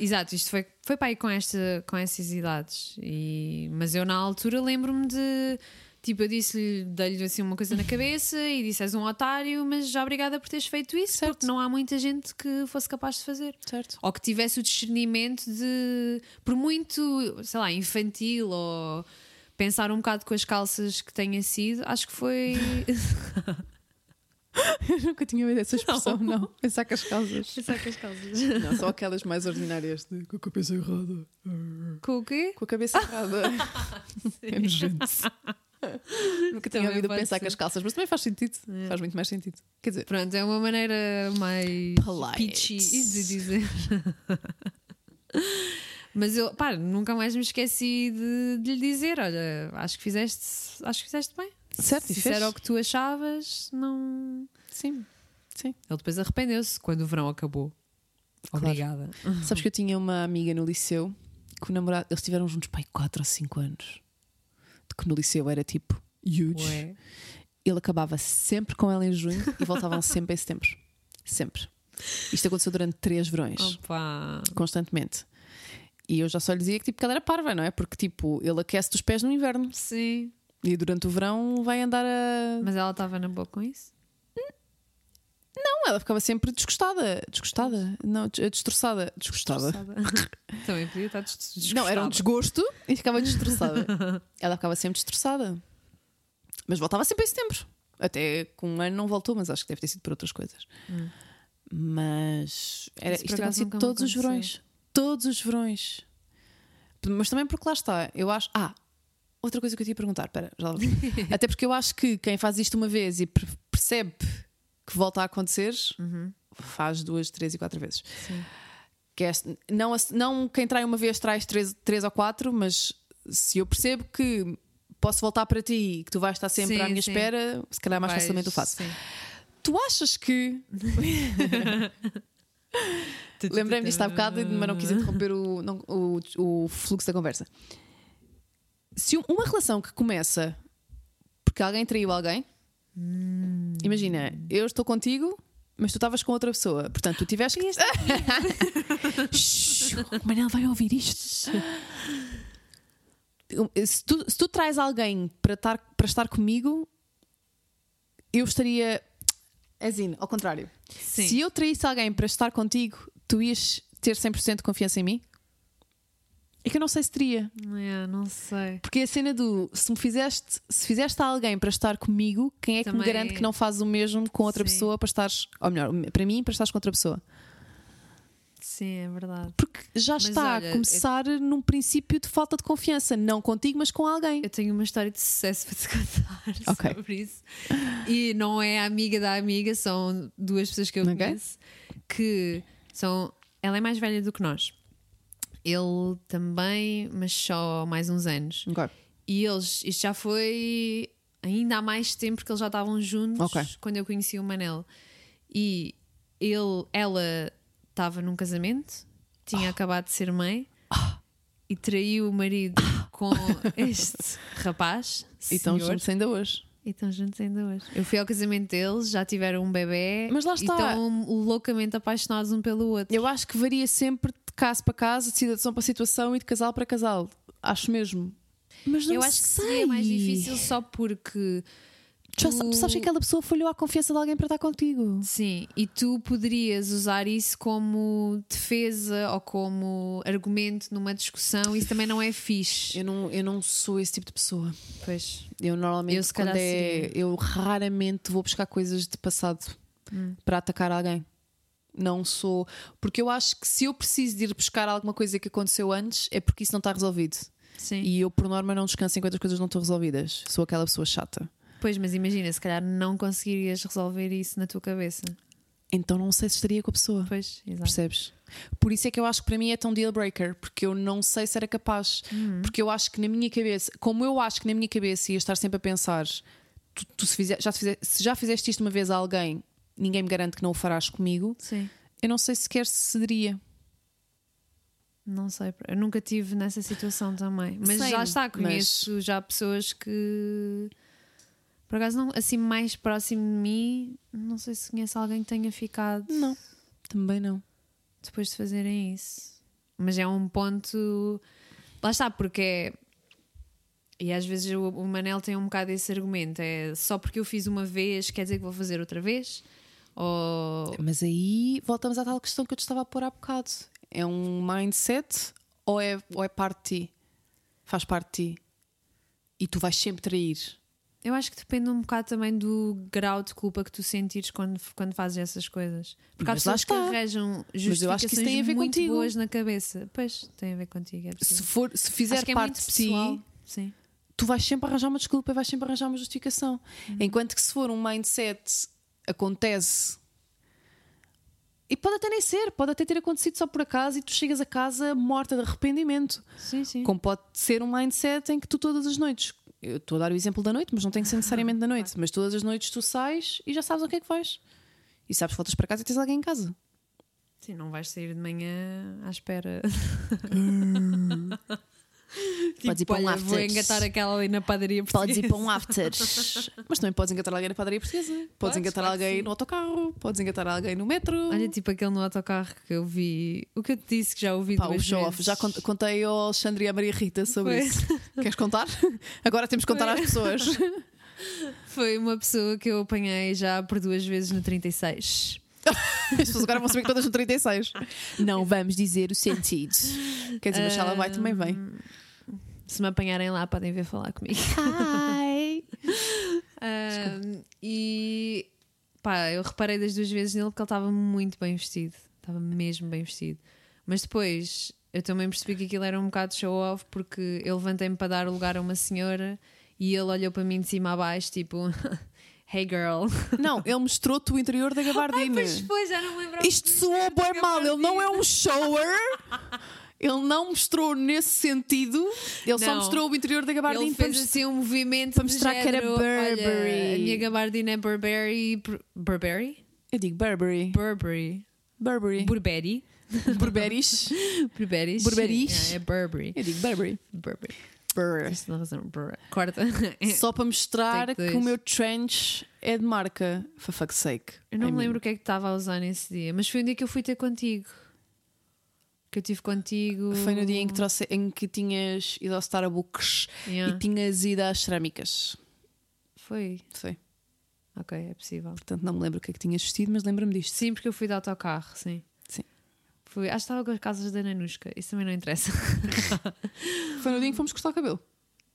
Exato, isto foi, foi para aí com, esta, com essas idades. E, mas eu na altura lembro-me de. Tipo, eu disse-lhe, dei-lhe assim uma coisa na cabeça e disse: és um otário, mas já obrigada por teres feito isso, Certo. porque não há muita gente que fosse capaz de fazer. Certo. Ou que tivesse o discernimento de, por muito, sei lá, infantil ou pensar um bocado com as calças que tenha sido, acho que foi. Eu nunca tinha ouvido essa expressão, não. Pensar que as casas. Pensar com as calças. Não, só aquelas mais ordinárias de com a cabeça errada. com o quê? Com a cabeça errada. é nojento. Nunca tinha Também ouvido pode pensar ser. com as calças, mas também faz sentido. Faz muito mais sentido. Quer dizer, Pronto, é uma maneira mais Polite. peachy de dizer. Mas eu, pá, nunca mais me esqueci de, de lhe dizer: olha, acho que fizeste, acho que fizeste bem. certo, Se era o que tu achavas, não. Sim, sim. Ele depois arrependeu-se quando o verão acabou. Obrigada. Sabes que eu tinha uma amiga no liceu que o namorado, eles estiveram juntos pai 4 ou 5 anos. De que no liceu era tipo huge. Ué. Ele acabava sempre com ela em junho e voltavam sempre em setembro. Sempre. Isto aconteceu durante três verões, Opa. constantemente. E eu já só lhe dizia que tipo, que ela era parva, não é? Porque tipo, ele aquece dos pés no inverno Sim. e durante o verão vai andar a. Mas ela estava na boa com isso? Não, ela ficava sempre desgostada. Desgostada? Não, des- destroçada. Desgostada. Também podia estar des- Não, era um desgosto e ficava destroçada. ela ficava sempre destroçada. Mas voltava sempre em setembro. Até com um ano não voltou, mas acho que deve ter sido por outras coisas. Mas era, isto acontecia todos os verões. Todos os verões. Mas também porque lá está, eu acho. Ah, outra coisa que eu te ia perguntar, espera, já. Até porque eu acho que quem faz isto uma vez e per- percebe que volta a acontecer, faz duas, três e quatro vezes. Sim. Que é, não, não quem trai uma vez traz três, três ou quatro, mas se eu percebo que posso voltar para ti e que tu vais estar sempre Sim, à minha sim. espera, se calhar mais Vais- facilmente o faço. sim. Tu achas que. Lembrei-me disto há bocado, mas não quis interromper o, não- o, o fluxo da conversa. Se um- uma relação que começa porque alguém traiu alguém, imagina, eu estou contigo, mas tu estavas com outra pessoa, portanto, tu tiveste que. O Manel vai ouvir isto. Se tu, se tu traz alguém para estar, para estar comigo, eu estaria. Assim, ao contrário. Sim. Se eu traísse alguém para estar contigo, tu ias ter 100% de confiança em mim? É que eu não sei se teria. É, não sei. Porque a cena do se me fizeste, se fizeste a alguém para estar comigo, quem é que me Também- garante que não fazes o mesmo com outra Sim. pessoa para estares, ou melhor, para mim, para estares com outra pessoa? Sim, é verdade. Porque já Mas está olha, a começar num princípio de falta de confiança, não contigo, mas com alguém. Eu tenho uma história de sucesso para te contar Ok. sobre isso. E não é a amiga da amiga, são duas pessoas que eu Ok. conheço que são. Ela é mais velha do que nós. Ele também, mas só mais uns anos. Ok. E eles, isto já foi ainda há mais tempo porque eles já estavam juntos Ok. quando eu conheci o Manel. E ele, ela estava num casamento, tinha acabado de ser mãe e traiu o marido com este rapaz. E estão juntos ainda hoje. e estão juntos ainda hoje. Eu fui ao casamento deles, já tiveram um bebê Mas lá e está. estão loucamente apaixonados um pelo outro. Eu acho que varia sempre de caso para caso, de situação para situação e de casal para casal. Acho mesmo. Mas não Eu acho que sei. seria mais difícil só porque Tu, tu sabes que aquela pessoa falhou à confiança de alguém para estar contigo. Sim, e tu poderias usar isso como defesa ou como argumento numa discussão, isso também não é fixe. Eu não, eu não sou esse tipo de pessoa. Pois. Eu normalmente, Eu, se quando é. Eu raramente vou buscar coisas de passado Hum. para atacar alguém. Não sou. Porque eu acho que se eu preciso de ir buscar alguma coisa que aconteceu antes, é porque isso não está resolvido. Sim. E eu, por norma, não descanso enquanto as coisas não estão resolvidas. Sou aquela pessoa chata. Pois, mas imagina, se calhar não conseguirias resolver isso na tua cabeça. Então não sei se estaria com a pessoa. Pois, exato. Percebes? Por isso é que eu acho que para mim é tão deal breaker, porque eu não sei se era capaz. Porque eu acho que na minha cabeça, como eu acho que na minha cabeça ia estar sempre a pensar, tu, tu se, fizer- já fizer- se já fizeste isto uma vez a alguém, ninguém me garante que não o farás comigo, Sim. eu não sei sequer se cederia. Não sei, eu nunca tive nessa situação também. Mas Sei, já está, mas- conheço já pessoas que por acaso não, assim mais próximo de mim, não sei se conheço alguém que tenha ficado Não, também não. depois de fazerem isso. Mas é um ponto. Lá está, porque é. E às vezes o, o Manel tem um bocado esse argumento: é só porque eu fiz uma vez quer dizer que vou fazer outra vez? Ou. Mas aí voltamos à tal questão que eu te estava a pôr há bocado. É um mindset ou é, ou é parte de ti? Faz parte de ti. E tu vais sempre trair. Eu acho que depende um bocado também do grau de culpa que tu sentires quando, quando fazes essas coisas. Porque há pessoas que arranjam Mas eu acho que isso tem a justificações ver muito contigo. boas na cabeça. Pois, tem a ver contigo. É Se, for, se fizer é parte de pessoal. Sim. tu vais sempre arranjar uma desculpa e vais sempre arranjar uma justificação. Uhum. Enquanto que se for um mindset, acontece. E pode até nem ser, pode até ter acontecido só por acaso e tu chegas a casa morta de arrependimento. Sim, sim. Como pode ser um mindset em que tu todas as noites, eu estou a dar o exemplo da noite, mas não tem que ser necessariamente da noite, mas todas as noites tu sais e já sabes o que é que vais. E sabes que voltas para casa e tens alguém em casa. Sim, não vais sair de manhã à espera. Podes ir para um vou after. engatar aquela ali na padaria Podes ir portuguesa. para um after. Mas também podes engatar alguém na padaria portuguesa. Podes, Podes, engatar que alguém sim. no autocarro. Podes engatar alguém no metro. Olha, tipo aquele no autocarro que eu vi. O que eu te disse que já ouvi Pá, o show off. Já cont- contei ao Alexandre e à Maria Rita sobre Foi. isso. Queres contar? Agora temos que contar Foi. às pessoas. Foi uma pessoa que eu apanhei já por duas vezes no 36. As pessoas agora vão saber que todas são 36. Não vamos dizer o sentido. Quer dizer, mas ela vai, também vem. Se me apanharem lá, podem vir falar comigo. Hi. Ahm, e pá, eu reparei das duas vezes nele que ele estava muito bem vestido. Estava mesmo bem vestido. Mas depois eu também percebi que aquilo era um bocado show-off porque eu levantei-me para dar lugar a uma senhora e ele olhou para mim de cima a baixo, tipo, hey girl. Não, ele mostrou-te o interior da gabardina. Pois foi, já não me lembrava. Isto soou bem mal. Ele não é um shower. Ele não mostrou nesse sentido. Ele só Não. mostrou o interior da gabardina Ele fez assim um movimento para mostrar que era Burberry. Olha, a minha gabardina é Burberry. Bur- Burberry? Eu digo Burberry. Burberry. Burberry. Burberry. Burberrys. Burberry. Burberrys. É, é Burberry. Eu digo Burberry. Burberry. Burberry. Corta. Só para mostrar que o meu trench é de marca. For fuck's sake. Eu não I me mean. lembro o que é que estava a usar nesse dia, mas foi um dia que eu fui ter contigo. Que eu tive contigo. Foi no dia em que, trouxe, em que tinhas ido ao Starbucks Yeah. e tinhas ido às cerâmicas. Foi. Foi. Ok, é possível. Portanto, não me lembro o que é que tinhas vestido, mas lembro-me disto. Sim, porque eu fui de autocarro, sim. Sim. Fui, acho que estava com as casas da Nanushka, isso também não interessa. Foi no dia em que fomos cortar o cabelo.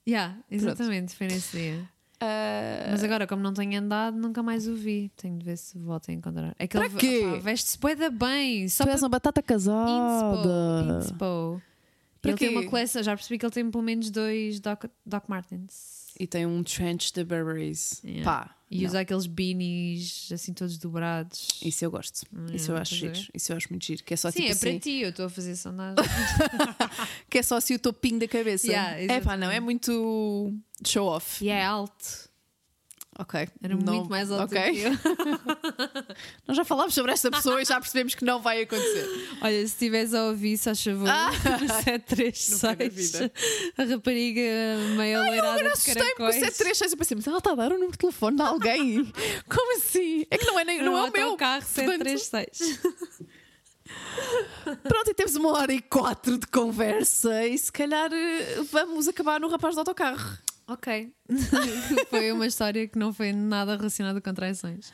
yeah, exatamente, foi nesse dia. Ah, Mas agora, como não tenho andado, nunca mais o vi. Tenho de ver se volto a encontrar. É que Para ele quê? veste-se da bem. Só tu és para uma batata casada. Inspo. Inspo. Para ele tem quê? uma coleção, já percebi que ele tem pelo menos dois Doc, Doc Martens. E tem um trench da Burberry's. Yeah. Pá. E não. usa aqueles beanies assim todos dobrados. Isso eu gosto. Hum, Isso eu acho giro. Isso eu acho muito giro. Que é só Sim, tipo é assim. para ti, eu estou a fazer sondagem. Que é só assim o topinho da cabeça. Yeah, é pá, não. É muito show off. e é alto. Ok. Era Não- muito mais alto ok. do que eu. Nós já falámos sobre esta pessoa e já percebemos que não vai acontecer. Olha, se estiveres a ouvir, se faz favor, Ah! 736, a rapariga meia loirada Eu de assustei-me com o caracóis. 736 eu pensei, mas ela está a dar o número de telefone de alguém. Como assim? É que não é, nem, não é o meu. carro Portanto, 736. Pronto, e temos uma hora e quatro de conversa e se calhar eh, vamos acabar no rapaz do autocarro. Ok. foi uma história que não foi nada relacionada com traições.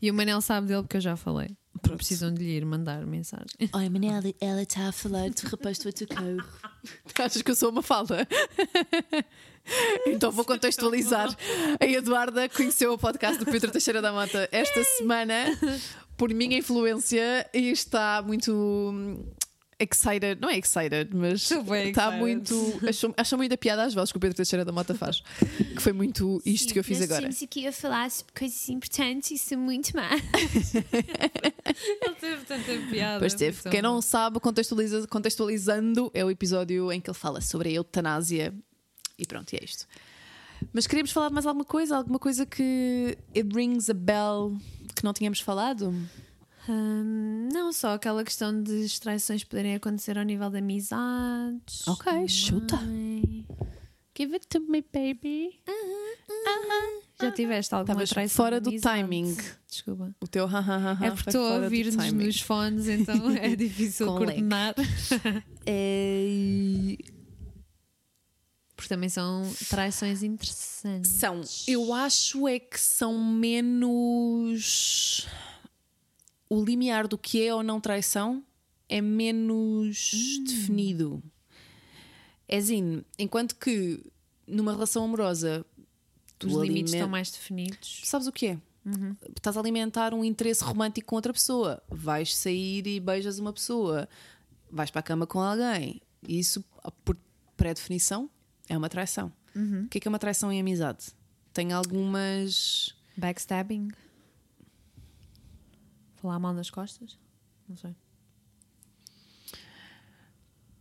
E o Manel sabe dele porque eu já falei. Pronto. Precisam de lhe ir mandar mensagem. Oi, Manel, ela está a falar de rapaz do outro carro. Achas que eu sou uma falda? então vou contextualizar. A Eduarda conheceu o podcast do Pedro Teixeira da Mata esta semana por minha influência e está muito excited, não é excited, mas está muito. Achou, achou muito a piada às vozes que o Pedro Teixeira da Mota faz. Que foi muito isto Sim, que eu fiz agora. Nós aqui a falar sobre coisas importantes e são muito más. Ele teve tanta piada. Pois teve. Quem não sabe, contextualiza, contextualizando, é o episódio em que ele fala sobre a eutanásia. E pronto, e é isto. Mas queríamos falar de mais alguma coisa? Alguma coisa que it rings a bell que não tínhamos falado? Não, só aquela questão de extraições poderem acontecer ao nível de amizades. Ok, chuta. Give it to me, baby. Uh -huh, uh -huh. Já tiveste alguma Estavas traição? Fora do timing. Desculpa. O teu ha, ha, ha, É porque estou a ouvir-nos nos fones, então é difícil coordenar. é... Porque também são traições interessantes. São. Eu acho é que são menos o limiar do que é ou não traição é menos hum. definido. É assim, enquanto que numa relação amorosa os limites estão mais definidos. Sabes o que é? Uhum. Estás a alimentar um interesse romântico com outra pessoa. Vais sair e beijas uma pessoa. Vais para a cama com alguém. Isso, por pré-definição, é uma traição. Uhum. O que é, que é uma traição em amizade? Tem algumas. Backstabbing. Falar mal nas costas? Não sei.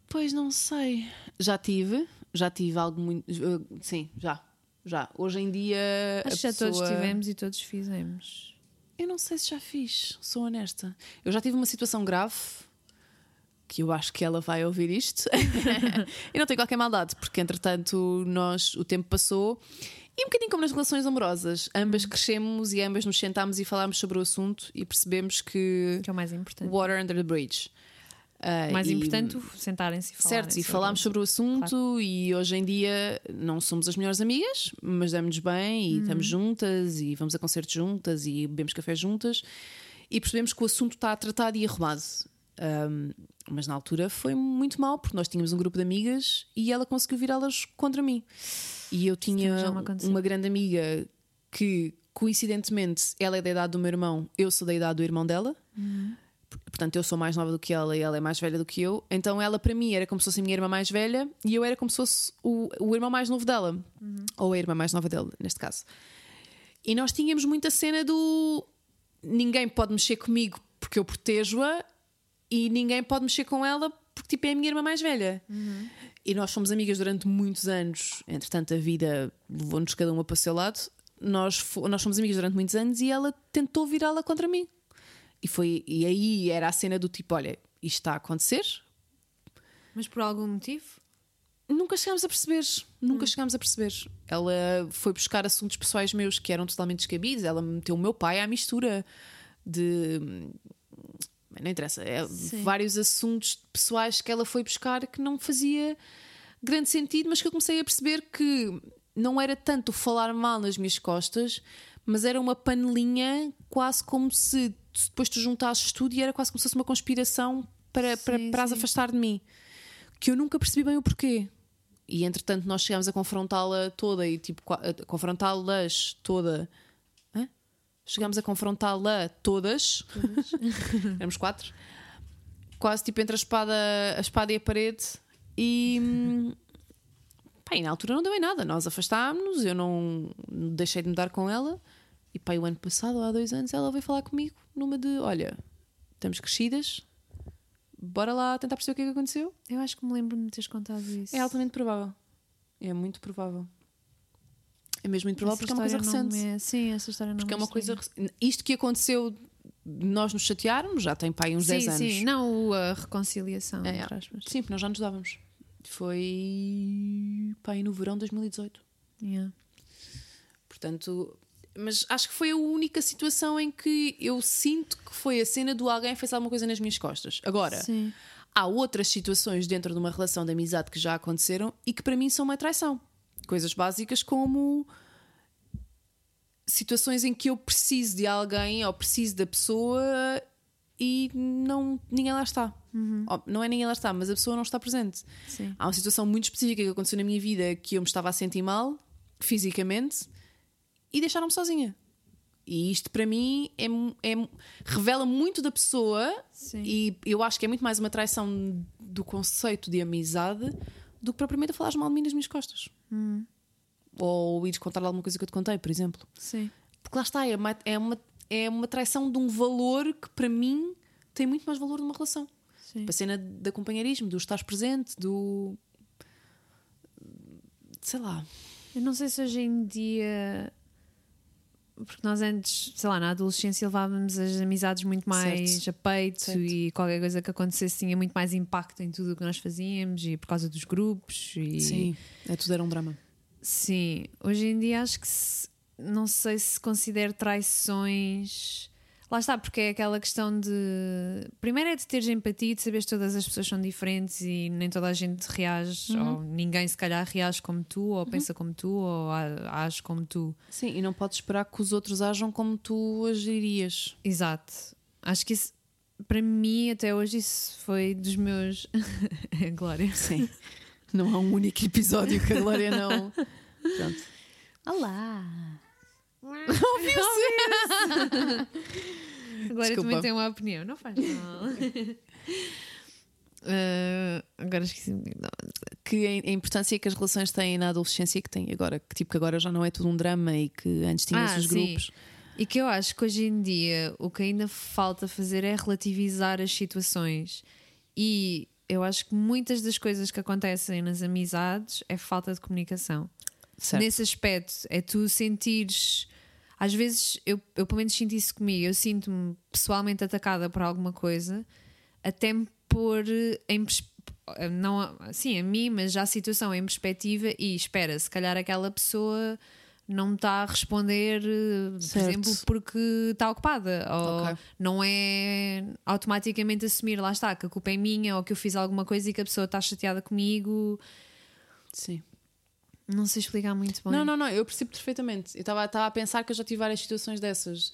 Pois não sei. Já tive, já tive algo muito. Uh, sim, já. Já. Hoje em dia. Acho que já pessoa... todos tivemos e todos fizemos. Eu não sei se já fiz, sou honesta. Eu já tive uma situação grave que eu acho que ela vai ouvir isto. e não tem qualquer maldade, porque entretanto nós, o tempo passou e um bocadinho como nas relações amorosas, ambas crescemos e ambas nos sentámos e falámos sobre o assunto e percebemos que, que é o mais importante. Water under the bridge. Uh, mais e, importante, sentarem-se e falarem. Certo, e falámos sobre o assunto claro. e hoje em dia não somos as melhores amigas, mas damos-nos bem e uhum. estamos juntas e vamos a concertos juntas e bebemos café juntas e percebemos que o assunto está tratado e arrumado. Um, mas na altura foi muito mal, porque nós tínhamos um grupo de amigas e ela conseguiu virá-las contra mim. E eu tinha uma grande amiga que, coincidentemente, ela é da idade do meu irmão, eu sou da idade do irmão dela. Uhum. Portanto, eu sou mais nova do que ela e ela é mais velha do que eu. Então, ela para mim era como se fosse a minha irmã mais velha e eu era como se fosse o, o irmão mais novo dela. Uhum. Ou a irmã mais nova dele, neste caso. E nós tínhamos muita cena do ninguém pode mexer comigo porque eu protejo-a e ninguém pode mexer com ela porque tipo, é a minha irmã mais velha. Uhum. E nós fomos amigas durante muitos anos. Entretanto, a vida levou-nos cada uma para o seu lado. Nós, nós fomos amigas durante muitos anos e ela tentou virá-la contra mim. E, foi, e aí era a cena do tipo: olha, isto está a acontecer. Mas por algum motivo? Nunca chegámos a perceber. Nunca hum. chegámos a perceber. Ela foi buscar assuntos pessoais meus que eram totalmente descabidos. Ela meteu o meu pai à mistura de não interessa, é vários assuntos pessoais que ela foi buscar que não fazia grande sentido, mas que eu comecei a perceber que não era tanto falar mal nas minhas costas, mas era uma panelinha quase como se depois tu juntasses tudo e era quase como se fosse uma conspiração para, sim, para, para as afastar de mim. Que eu nunca percebi bem o porquê. E entretanto nós chegámos a confrontá-la toda e tipo, confrontá-las toda chegámos a confrontá-la todas, todas. éramos quatro, quase tipo entre a espada, a espada e a parede, e, pá, e na altura não deu em nada. Nós afastámos-nos, eu não deixei de me dar com ela, e pá, o ano passado, há dois anos, ela veio falar comigo numa de: olha, estamos crescidas. Bora lá tentar perceber o que é que aconteceu. Eu acho que me lembro de me teres contado isso. É altamente provável. É muito provável. É mesmo muito provável porque é uma coisa recente. É... Sim, essa história não Porque é uma coisa. Isto que aconteceu nós nos chatearmos já tem pai uns sim, 10 anos. Sim, não a reconciliação. É, é. Sim, porque nós já nos dávamos. Foi pai no verão de 2018. Yeah. Portanto, mas acho que foi a única situação em que eu sinto que foi a cena do alguém fez alguma coisa nas minhas costas. Agora, Sim. há outras situações dentro de uma relação de amizade que já aconteceram e que para mim são uma traição Coisas básicas como situações em que eu preciso de alguém ou preciso da pessoa e não ninguém lá está. Ou, não é ninguém lá está, mas a pessoa não está presente. Sim. Há uma situação muito específica que aconteceu na minha vida que eu me estava a sentir mal fisicamente e deixaram-me sozinha. E isto para mim é, é revela muito da pessoa Sim. e eu acho que é muito mais uma traição do conceito de amizade do que propriamente a falar mal de mim nas minhas costas. Ou ires contar alguma coisa que eu te contei, por exemplo. Sim. Porque lá está, é uma, é uma, é uma traição de um valor que para mim tem muito mais valor numa relação. Sim. A cena da companheirismo, do estar presente, do. sei lá. Eu não sei se hoje em dia. Porque nós antes, sei lá, na adolescência levávamos as amizades muito mais Certo. a peito Certo. e qualquer coisa que acontecesse tinha muito mais impacto em tudo o que nós fazíamos e por causa dos grupos. E... Sim, é tudo era um drama. Sim, hoje em dia acho que se- não sei se considero traições. Lá está, porque é aquela questão de. Primeiro é de teres empatia, de saberes que todas as pessoas são diferentes e nem toda a gente reage, ou ninguém se calhar reage como tu, ou pensa como tu, ou age como tu. Sim, e não podes esperar que os outros ajam como tu agirias. Exato. Acho que isso, para mim, até hoje, isso foi dos meus. Glória. Sim. Não há um único episódio que a Glória não. Pronto. Olá! Agora Desculpa. também tem uma opinião, não faz mal. Ah, agora esqueci que a importância que as relações têm na adolescência que têm agora. Que tipo que agora já não é tudo um drama e que antes tinhas Ah, os sim. grupos. E que eu acho que hoje em dia o que ainda falta fazer é relativizar as situações. E eu acho que muitas das coisas que acontecem nas amizades é falta de comunicação. Certo. Nesse aspecto, é tu sentires. Às vezes, eu, eu pelo menos sinto isso comigo. Eu sinto-me pessoalmente atacada por alguma coisa, até me pôr em. Não, a- sim, a mim, mas já a situação em perspectiva e espera, se calhar aquela pessoa não está a responder, eh, por Certo. exemplo, porque está ocupada. Ou Ok. não é automaticamente assumir, lá está, que a culpa é minha ou que eu fiz alguma coisa e que a pessoa está chateada comigo. Sim. Não sei explicar muito bem. Não, não, não, eu percebo perfeitamente. Eu estava a pensar que eu já tive várias situações dessas.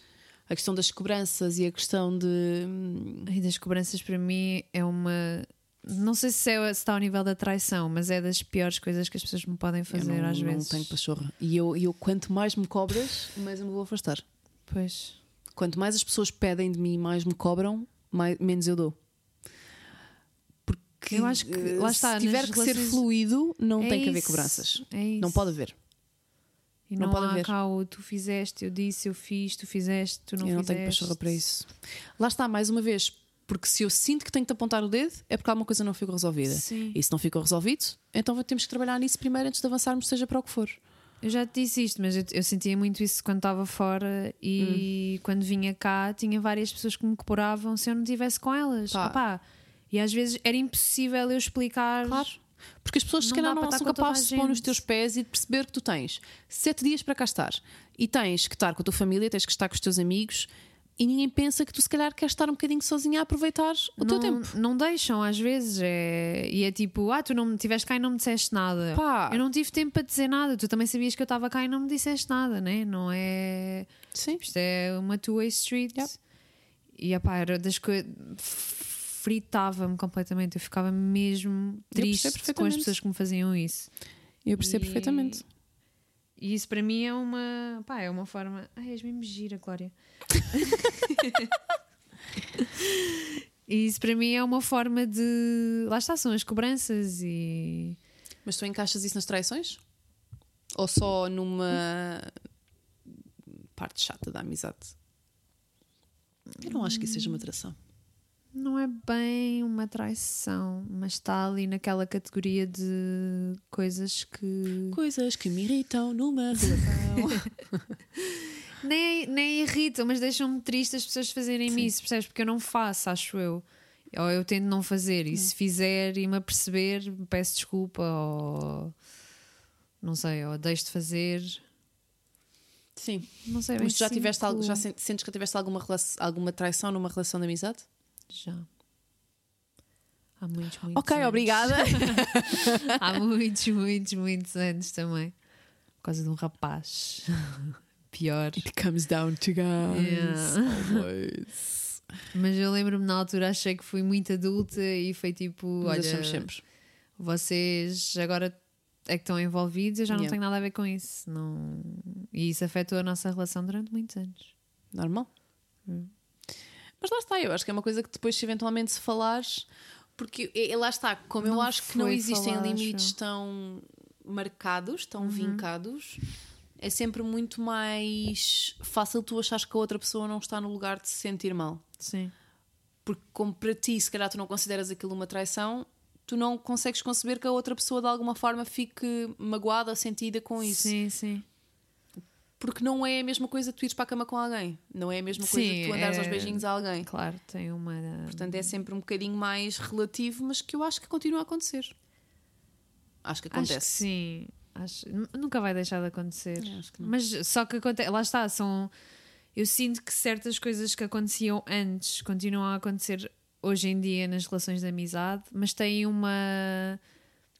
A questão das cobranças e a questão de. hum, E das cobranças para mim é uma. Não sei se, é, se está ao nível da traição, mas é das piores coisas que as pessoas me podem Eu fazer não, às não vezes. tenho pachorra. E eu, eu, quanto mais me cobras, mais eu me vou afastar. Pois. Quanto mais as pessoas pedem de mim, mais me cobram, mais, menos eu dou. Porque Eu acho que- eh, lá está, se tiver que ser fluido, não É tem que haver cobranças. É isso. Não pode haver. E não não, pode haver. cá o tu fizeste, eu disse, eu fiz, tu fizeste, tu não eu não fizeste. tenho pachorra para isso. Lá está, mais uma vez, porque se eu sinto que tenho que te apontar o dedo, é porque alguma coisa não ficou resolvida. Sim. E se não ficou resolvido, então temos que trabalhar nisso primeiro antes de avançarmos, seja para o que for. Eu já te disse isto, mas eu, eu sentia muito isso quando estava fora e Hum. quando vinha cá tinha várias pessoas que me cobravam se eu não estivesse com elas. Pá. Opá, E às vezes era impossível eu explicar. Claro. Porque as pessoas se Não calhar não para são capazes de se pôr nos teus pés e de perceber que tu tens sete dias para cá estar e tens que estar com a tua família, tens que estar com os teus amigos e ninguém pensa que tu se calhar queres estar um bocadinho sozinha a aproveitar o teu não, tempo. não deixam, às vezes. É... E é tipo, ah, tu não estiveste cá e não me disseste nada. Pá. Eu não tive tempo para dizer nada. Tu também sabias que eu estava cá e não me disseste nada, né? Não é. Sim. Isto é uma two-way street. Yep. E epá, era das coisas. Fritava-me completamente. Eu ficava mesmo triste com as pessoas que me faziam isso. Eu percebo E- perfeitamente. E isso para mim é uma. Pá, é uma forma. Ai, és mesmo gira, Glória. e isso para mim é uma forma de. Lá está, são as cobranças e. Mas tu encaixas isso nas traições? Ou só numa parte chata da amizade? Eu não acho que isso seja uma atração. Não é bem uma traição, mas está ali naquela categoria de coisas que. Coisas que me irritam numa relação. Nem, nem irritam, mas deixam-me triste as pessoas fazerem-me isso, percebes? Porque eu não faço, acho eu. Ou eu tento não fazer, e se fizer e me aperceber, peço desculpa, ou não sei, ou deixo de fazer. Sim. Não sei Mas tu já tiveste algo, já sen- sentes que tiveste alguma, alguma traição numa relação de amizade? Já. Há muitos, muitos Ok, anos. obrigada. Há muitos, muitos, muitos anos também. por causa de um rapaz. Pior. It comes down to guys. Yeah. Always. Mas eu lembro-me na altura, achei que fui muito adulta e foi tipo: Mas olha, sempre. vocês agora é que estão envolvidos, eu já não Yeah. tenho nada a ver com isso. Não... E isso afetou a nossa relação durante muitos anos. Normal. Mas lá está, eu acho que é uma coisa que depois, se eventualmente se falares, porque e lá está, como eu Não acho que não existem falado, limites acho. tão marcados, tão Uhum. vincados, é sempre muito mais fácil tu achares que a outra pessoa não está no lugar de se sentir mal. Sim. Porque, como para ti, se calhar tu não consideras aquilo uma traição, tu não consegues conceber que a outra pessoa de alguma forma fique magoada ou sentida com isso. Sim, sim. Porque não é a mesma coisa tu ires para a cama com alguém. Não é a mesma coisa Sim, tu andares é- aos beijinhos a alguém. Claro, tem uma. Portanto, é sempre um bocadinho mais relativo, mas que eu acho que continua a acontecer. Acho que Acho acontece. que sim. Acho- nu- Nunca vai deixar de acontecer. É, acho que não. Mas só que acontece. Lá está, são. Eu sinto que certas coisas que aconteciam antes continuam a acontecer hoje em dia nas relações de amizade, mas têm uma.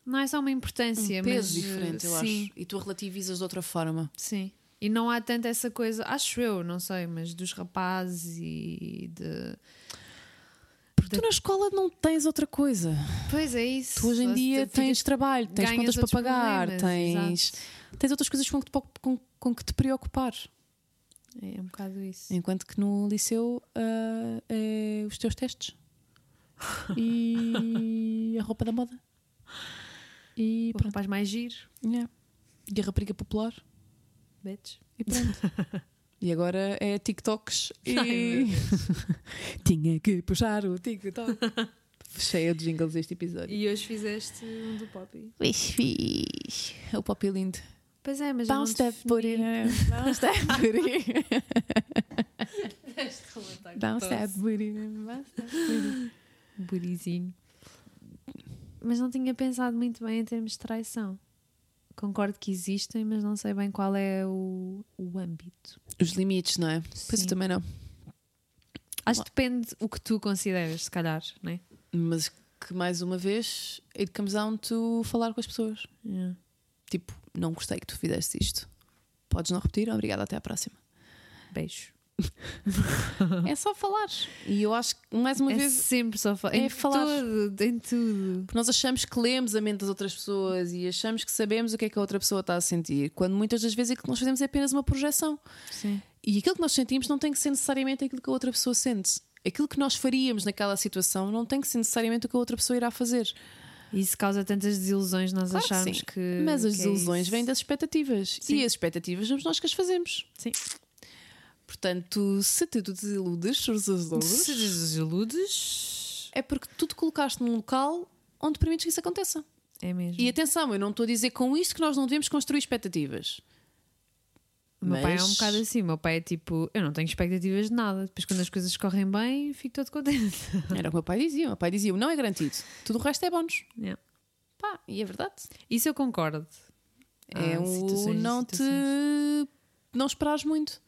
Não é só uma importância, um peso mas. diferente, eu sim, acho. E tu relativizas de outra forma. Sim. E não há tanto essa coisa, acho eu, não sei, mas dos rapazes e de. Porque tu na escola não tens outra coisa. Pois é isso. Tu hoje em dia tu tens trabalho, tens contas para pagar, tens, tens outras coisas com que, te, com, com que te preocupar. É um bocado isso. Enquanto que no liceu ah, é os teus testes e a roupa da moda. E O pronto. rapaz mais giro, Yeah. E a rapariga popular. Bitch. E pronto. e agora é TikToks e. Ai, Tinha que puxar o TikTok. Cheia de jingles este episódio. E hoje fizeste um do Poppy. Fiz, fiz. É o Poppy lindo. Pois é, mas Bounce that booty. Bounce that booty. Bounce that booty. Bounce that booty. Burizinho. Mas não tinha pensado muito bem em termos de traição. Concordo que existem, mas não sei bem qual é o, o âmbito. Os limites, não é? Pois Sim. eu também não. Acho que depende o que tu consideras, se calhar, não é? Mas que mais uma vez, it comes down to falar com as pessoas. Yeah. Tipo, não gostei que tu fizeste isto. Podes não repetir? Obrigada, até à próxima. Beijo. é só falar. E eu acho que, mais uma é vez, sempre só falar. é em falar. Tudo, em tudo. Porque nós achamos que lemos a mente das outras pessoas e achamos que sabemos o que é que a outra pessoa está a sentir, quando muitas das vezes aquilo que nós fazemos é apenas uma projeção. Sim. E aquilo que nós sentimos não tem que ser necessariamente aquilo que a outra pessoa sente. Aquilo que nós faríamos naquela situação não tem que ser necessariamente o que a outra pessoa irá fazer. Isso causa tantas desilusões nós Claro que acharmos sim. que. Mas as que é desilusões isso. vêm das expectativas. Sim. E as expectativas somos nós que as fazemos. Sim. Portanto, se tu te desiludes, Se desiludes, desiludes. é porque tu te colocaste num local onde permites que isso aconteça. É mesmo. E atenção, eu não estou a dizer com isto que nós não devemos construir expectativas. O meu pai é um Mas- bocado assim. O meu pai é tipo, eu não tenho expectativas de nada. Depois, quando as coisas correm bem, fico todo contente. Era o que o meu pai dizia. O meu pai dizia: não é garantido, tudo o resto é bónus. Yeah. Pá, e é verdade. Isso eu concordo. é Há o situações não te. não esperares muito.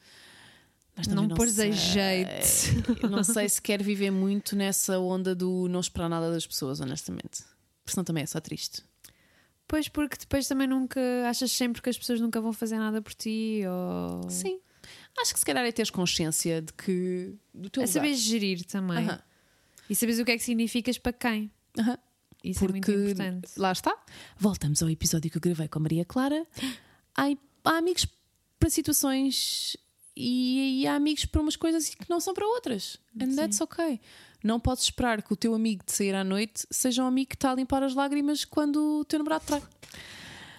Também Não pôres a jeito. Não sei se quer viver muito nessa onda do não esperar nada das pessoas, honestamente. Porque senão também é só triste. Pois, porque depois também nunca achas sempre que as pessoas nunca vão fazer nada por ti. Ou... Sim. Acho que se calhar é teres consciência de que. do teu É lugar. saber gerir também. Aham, E saberes o que é que significas para quem. aham. Isso é muito Porque importante. lá está. Voltamos ao episódio que eu gravei com a Maria Clara. Há, há amigos para situações e, e há amigos para umas coisas que não são para outras. And Sim. that's okay. Não podes esperar que o teu amigo de sair à noite seja um amigo que está a limpar as lágrimas quando o teu namorado trai.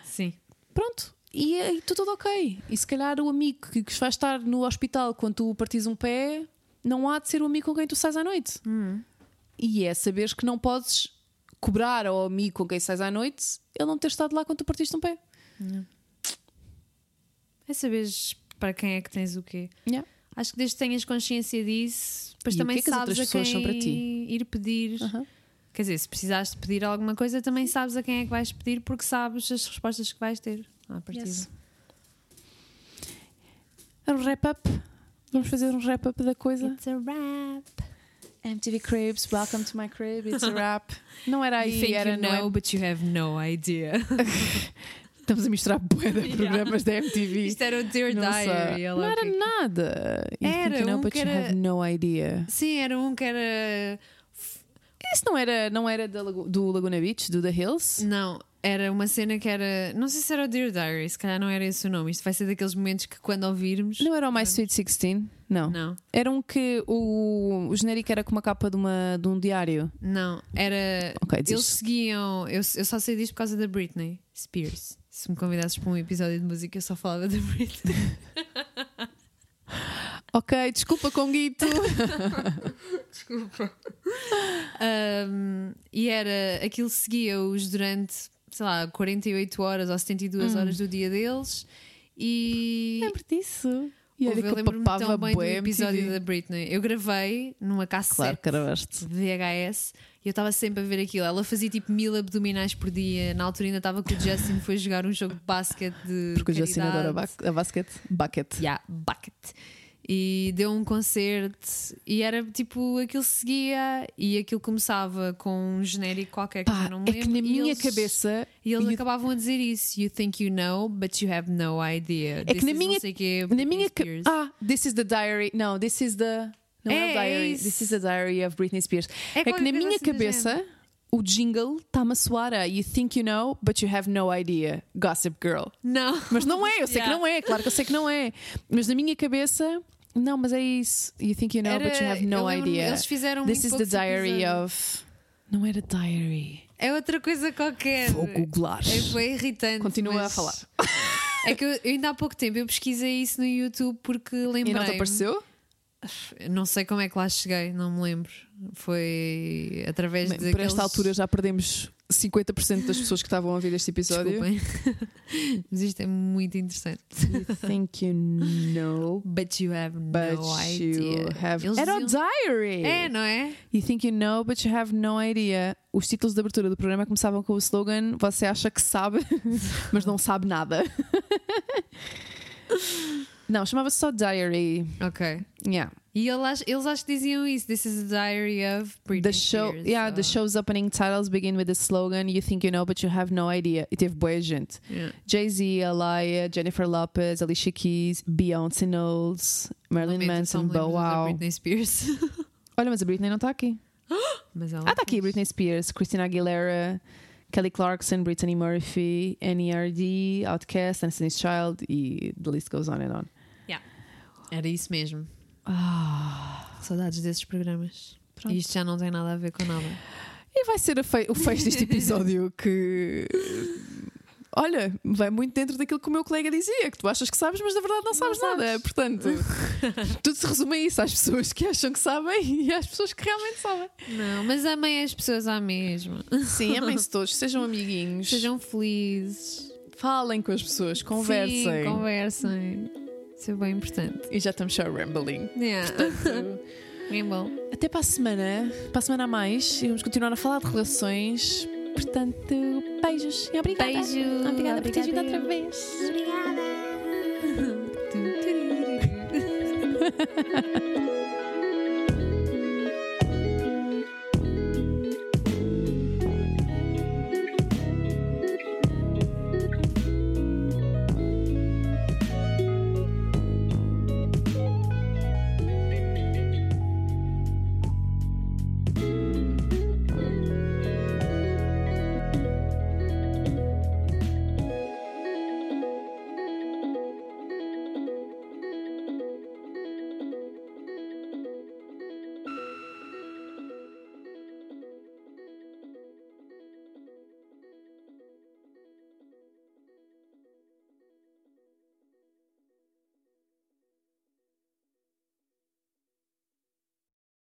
Sim. Pronto. E tu tudo ok. E se calhar o amigo que, que vai estar no hospital quando tu partis um pé não há de ser o amigo com quem tu sais à noite. E é saberes que não podes cobrar ao amigo com quem sais à noite ele não ter estado lá quando tu partiste um pé. É saberes para quem é que tens o quê. Yeah. Acho que desde que tenhas consciência disso, depois E também que é que sabes a quem são para ti? ir pedir. Quer dizer, se precisares de pedir alguma coisa, também sabes a quem é que vais pedir porque sabes as respostas que vais ter à partida. Yes. Um wrap-up. Vamos fazer um wrap-up da coisa. It's a wrap. MTV Cribs, welcome to my crib, it's a wrap. Não era you aí, think era you know, but you have no idea. Estamos a misturar Yeah. programas da MTV. Isto era o Dear Não sei. Diary. Não era nada. You Era, know, um que era- no idea. Sim, era um que era. Isso não era, não era Lago- do Laguna Beach, do The Hills? Não, era uma cena que era. Não sei se era o Dear Diary, se calhar não era esse o nome. Isto vai ser daqueles momentos que quando ouvirmos. Não era o My Sweet 16? Não. Não, Era um que o, o genérico era com uma capa de, uma, de um diário. não. Era. Ok, Eles seguiam. Eu, eu só sei disto por causa da Britney Spears. Se me convidasses para um episódio de música, eu só falava da Britney. Ok, desculpa, Conguito. Desculpa. Um, e era. Aquilo seguia-os durante, sei lá, 48 horas ou 72 Hum. horas do dia deles. E. Lembro disso. E olha eu lembro-me tão bem do episódio MTV. da Britney. Eu gravei numa cassete Claro que gravaste. de VHS eu estava sempre a ver aquilo. Ela fazia tipo mil abdominais por dia. Na altura ainda estava com o Justin, foi jogar um jogo de basquete de. Porque o Justin caridade. adora ba- a basquete. Bucket. Yeah, bucket. E deu um concerto e era tipo aquilo seguia e aquilo começava com um genérico qualquer que Pá, eu não me é que lembro. na e minha eles- cabeça. E eles e- acabavam a dizer isso. You think you know, but you have no idea. É que This na is minha- quê, Na minha. Ah, this is the diary. Não, this is the. Não é, É, o diary. this is the diary of Britney Spears. É É, que na minha assim cabeça o jingle está-me a soar a You think you know, but you have no idea. Gossip Girl. Não. Mas não é, eu sei Yeah. que não é, claro que eu sei que não é. Mas na minha cabeça, não, mas é isso. You think you know, but you have no idea. Eles fizeram This is the diary episódios. of. Não era diary. É outra coisa qualquer. Vou googlar. É, foi irritante. Continua mas- a falar. É que eu, eu ainda há pouco tempo eu pesquisei isso no YouTube porque lembrei. E não te apareceu? Não sei como é que lá cheguei, não me lembro. Foi através Bem, de. por aqueles- esta altura já perdemos 50% das pessoas que estavam a ouvir este episódio. Desculpem. Mas isto é muito interessante. You think you know, But you have but no idea. have. Eles Era o diary! É, não é? You think you know, but you have no idea. Os títulos de abertura do programa começavam com o slogan: Você acha que sabe, mas não sabe nada. não, chamava-se só Diary. Ok. Yeah. E ele ach- eles acho que diziam isso. This is the diary of Britney The show, Spears. yeah, the show's opening titles begin with the slogan You think you know, but you have no idea. E teve boa gente. yeah. Jay-Z, Alaya, Jennifer Lopez, Alicia Keys, Beyoncé Knowles, Marilyn Lamento, Manson, Bow Wow. Britney Spears. Olha, mas a Britney não está aqui. Mas ela Ah, está aqui. Britney Spears, Christina Aguilera, Kelly Clarkson, Brittany Murphy, N.E.R.D., Outkast, Destiny's Child e the list goes on and on. Era isso mesmo. Ah, Saudades desses programas. Pronto. Isto já não tem nada a ver com nada. e vai ser fe- o fecho deste episódio que. Olha, vai muito dentro daquilo que o meu colega dizia, que tu achas que sabes, mas na verdade não sabes sabes. nada. Portanto, tudo se resume a isso: às pessoas que acham que sabem e às pessoas que realmente sabem. Não, mas amem as pessoas à mesma. Sim, amem-se todos, sejam amiguinhos, Sejam felizes. falem com as pessoas, conversem. Sim, conversem. Isso é bem importante. E já estamos só rambling. Yeah. Bem bom. Até para a semana, para a semana a mais, e vamos continuar a falar de relações. Portanto, beijos e obrigada. Beijo. Obrigada por teres vindo outra Obrigada. vez. Obrigada.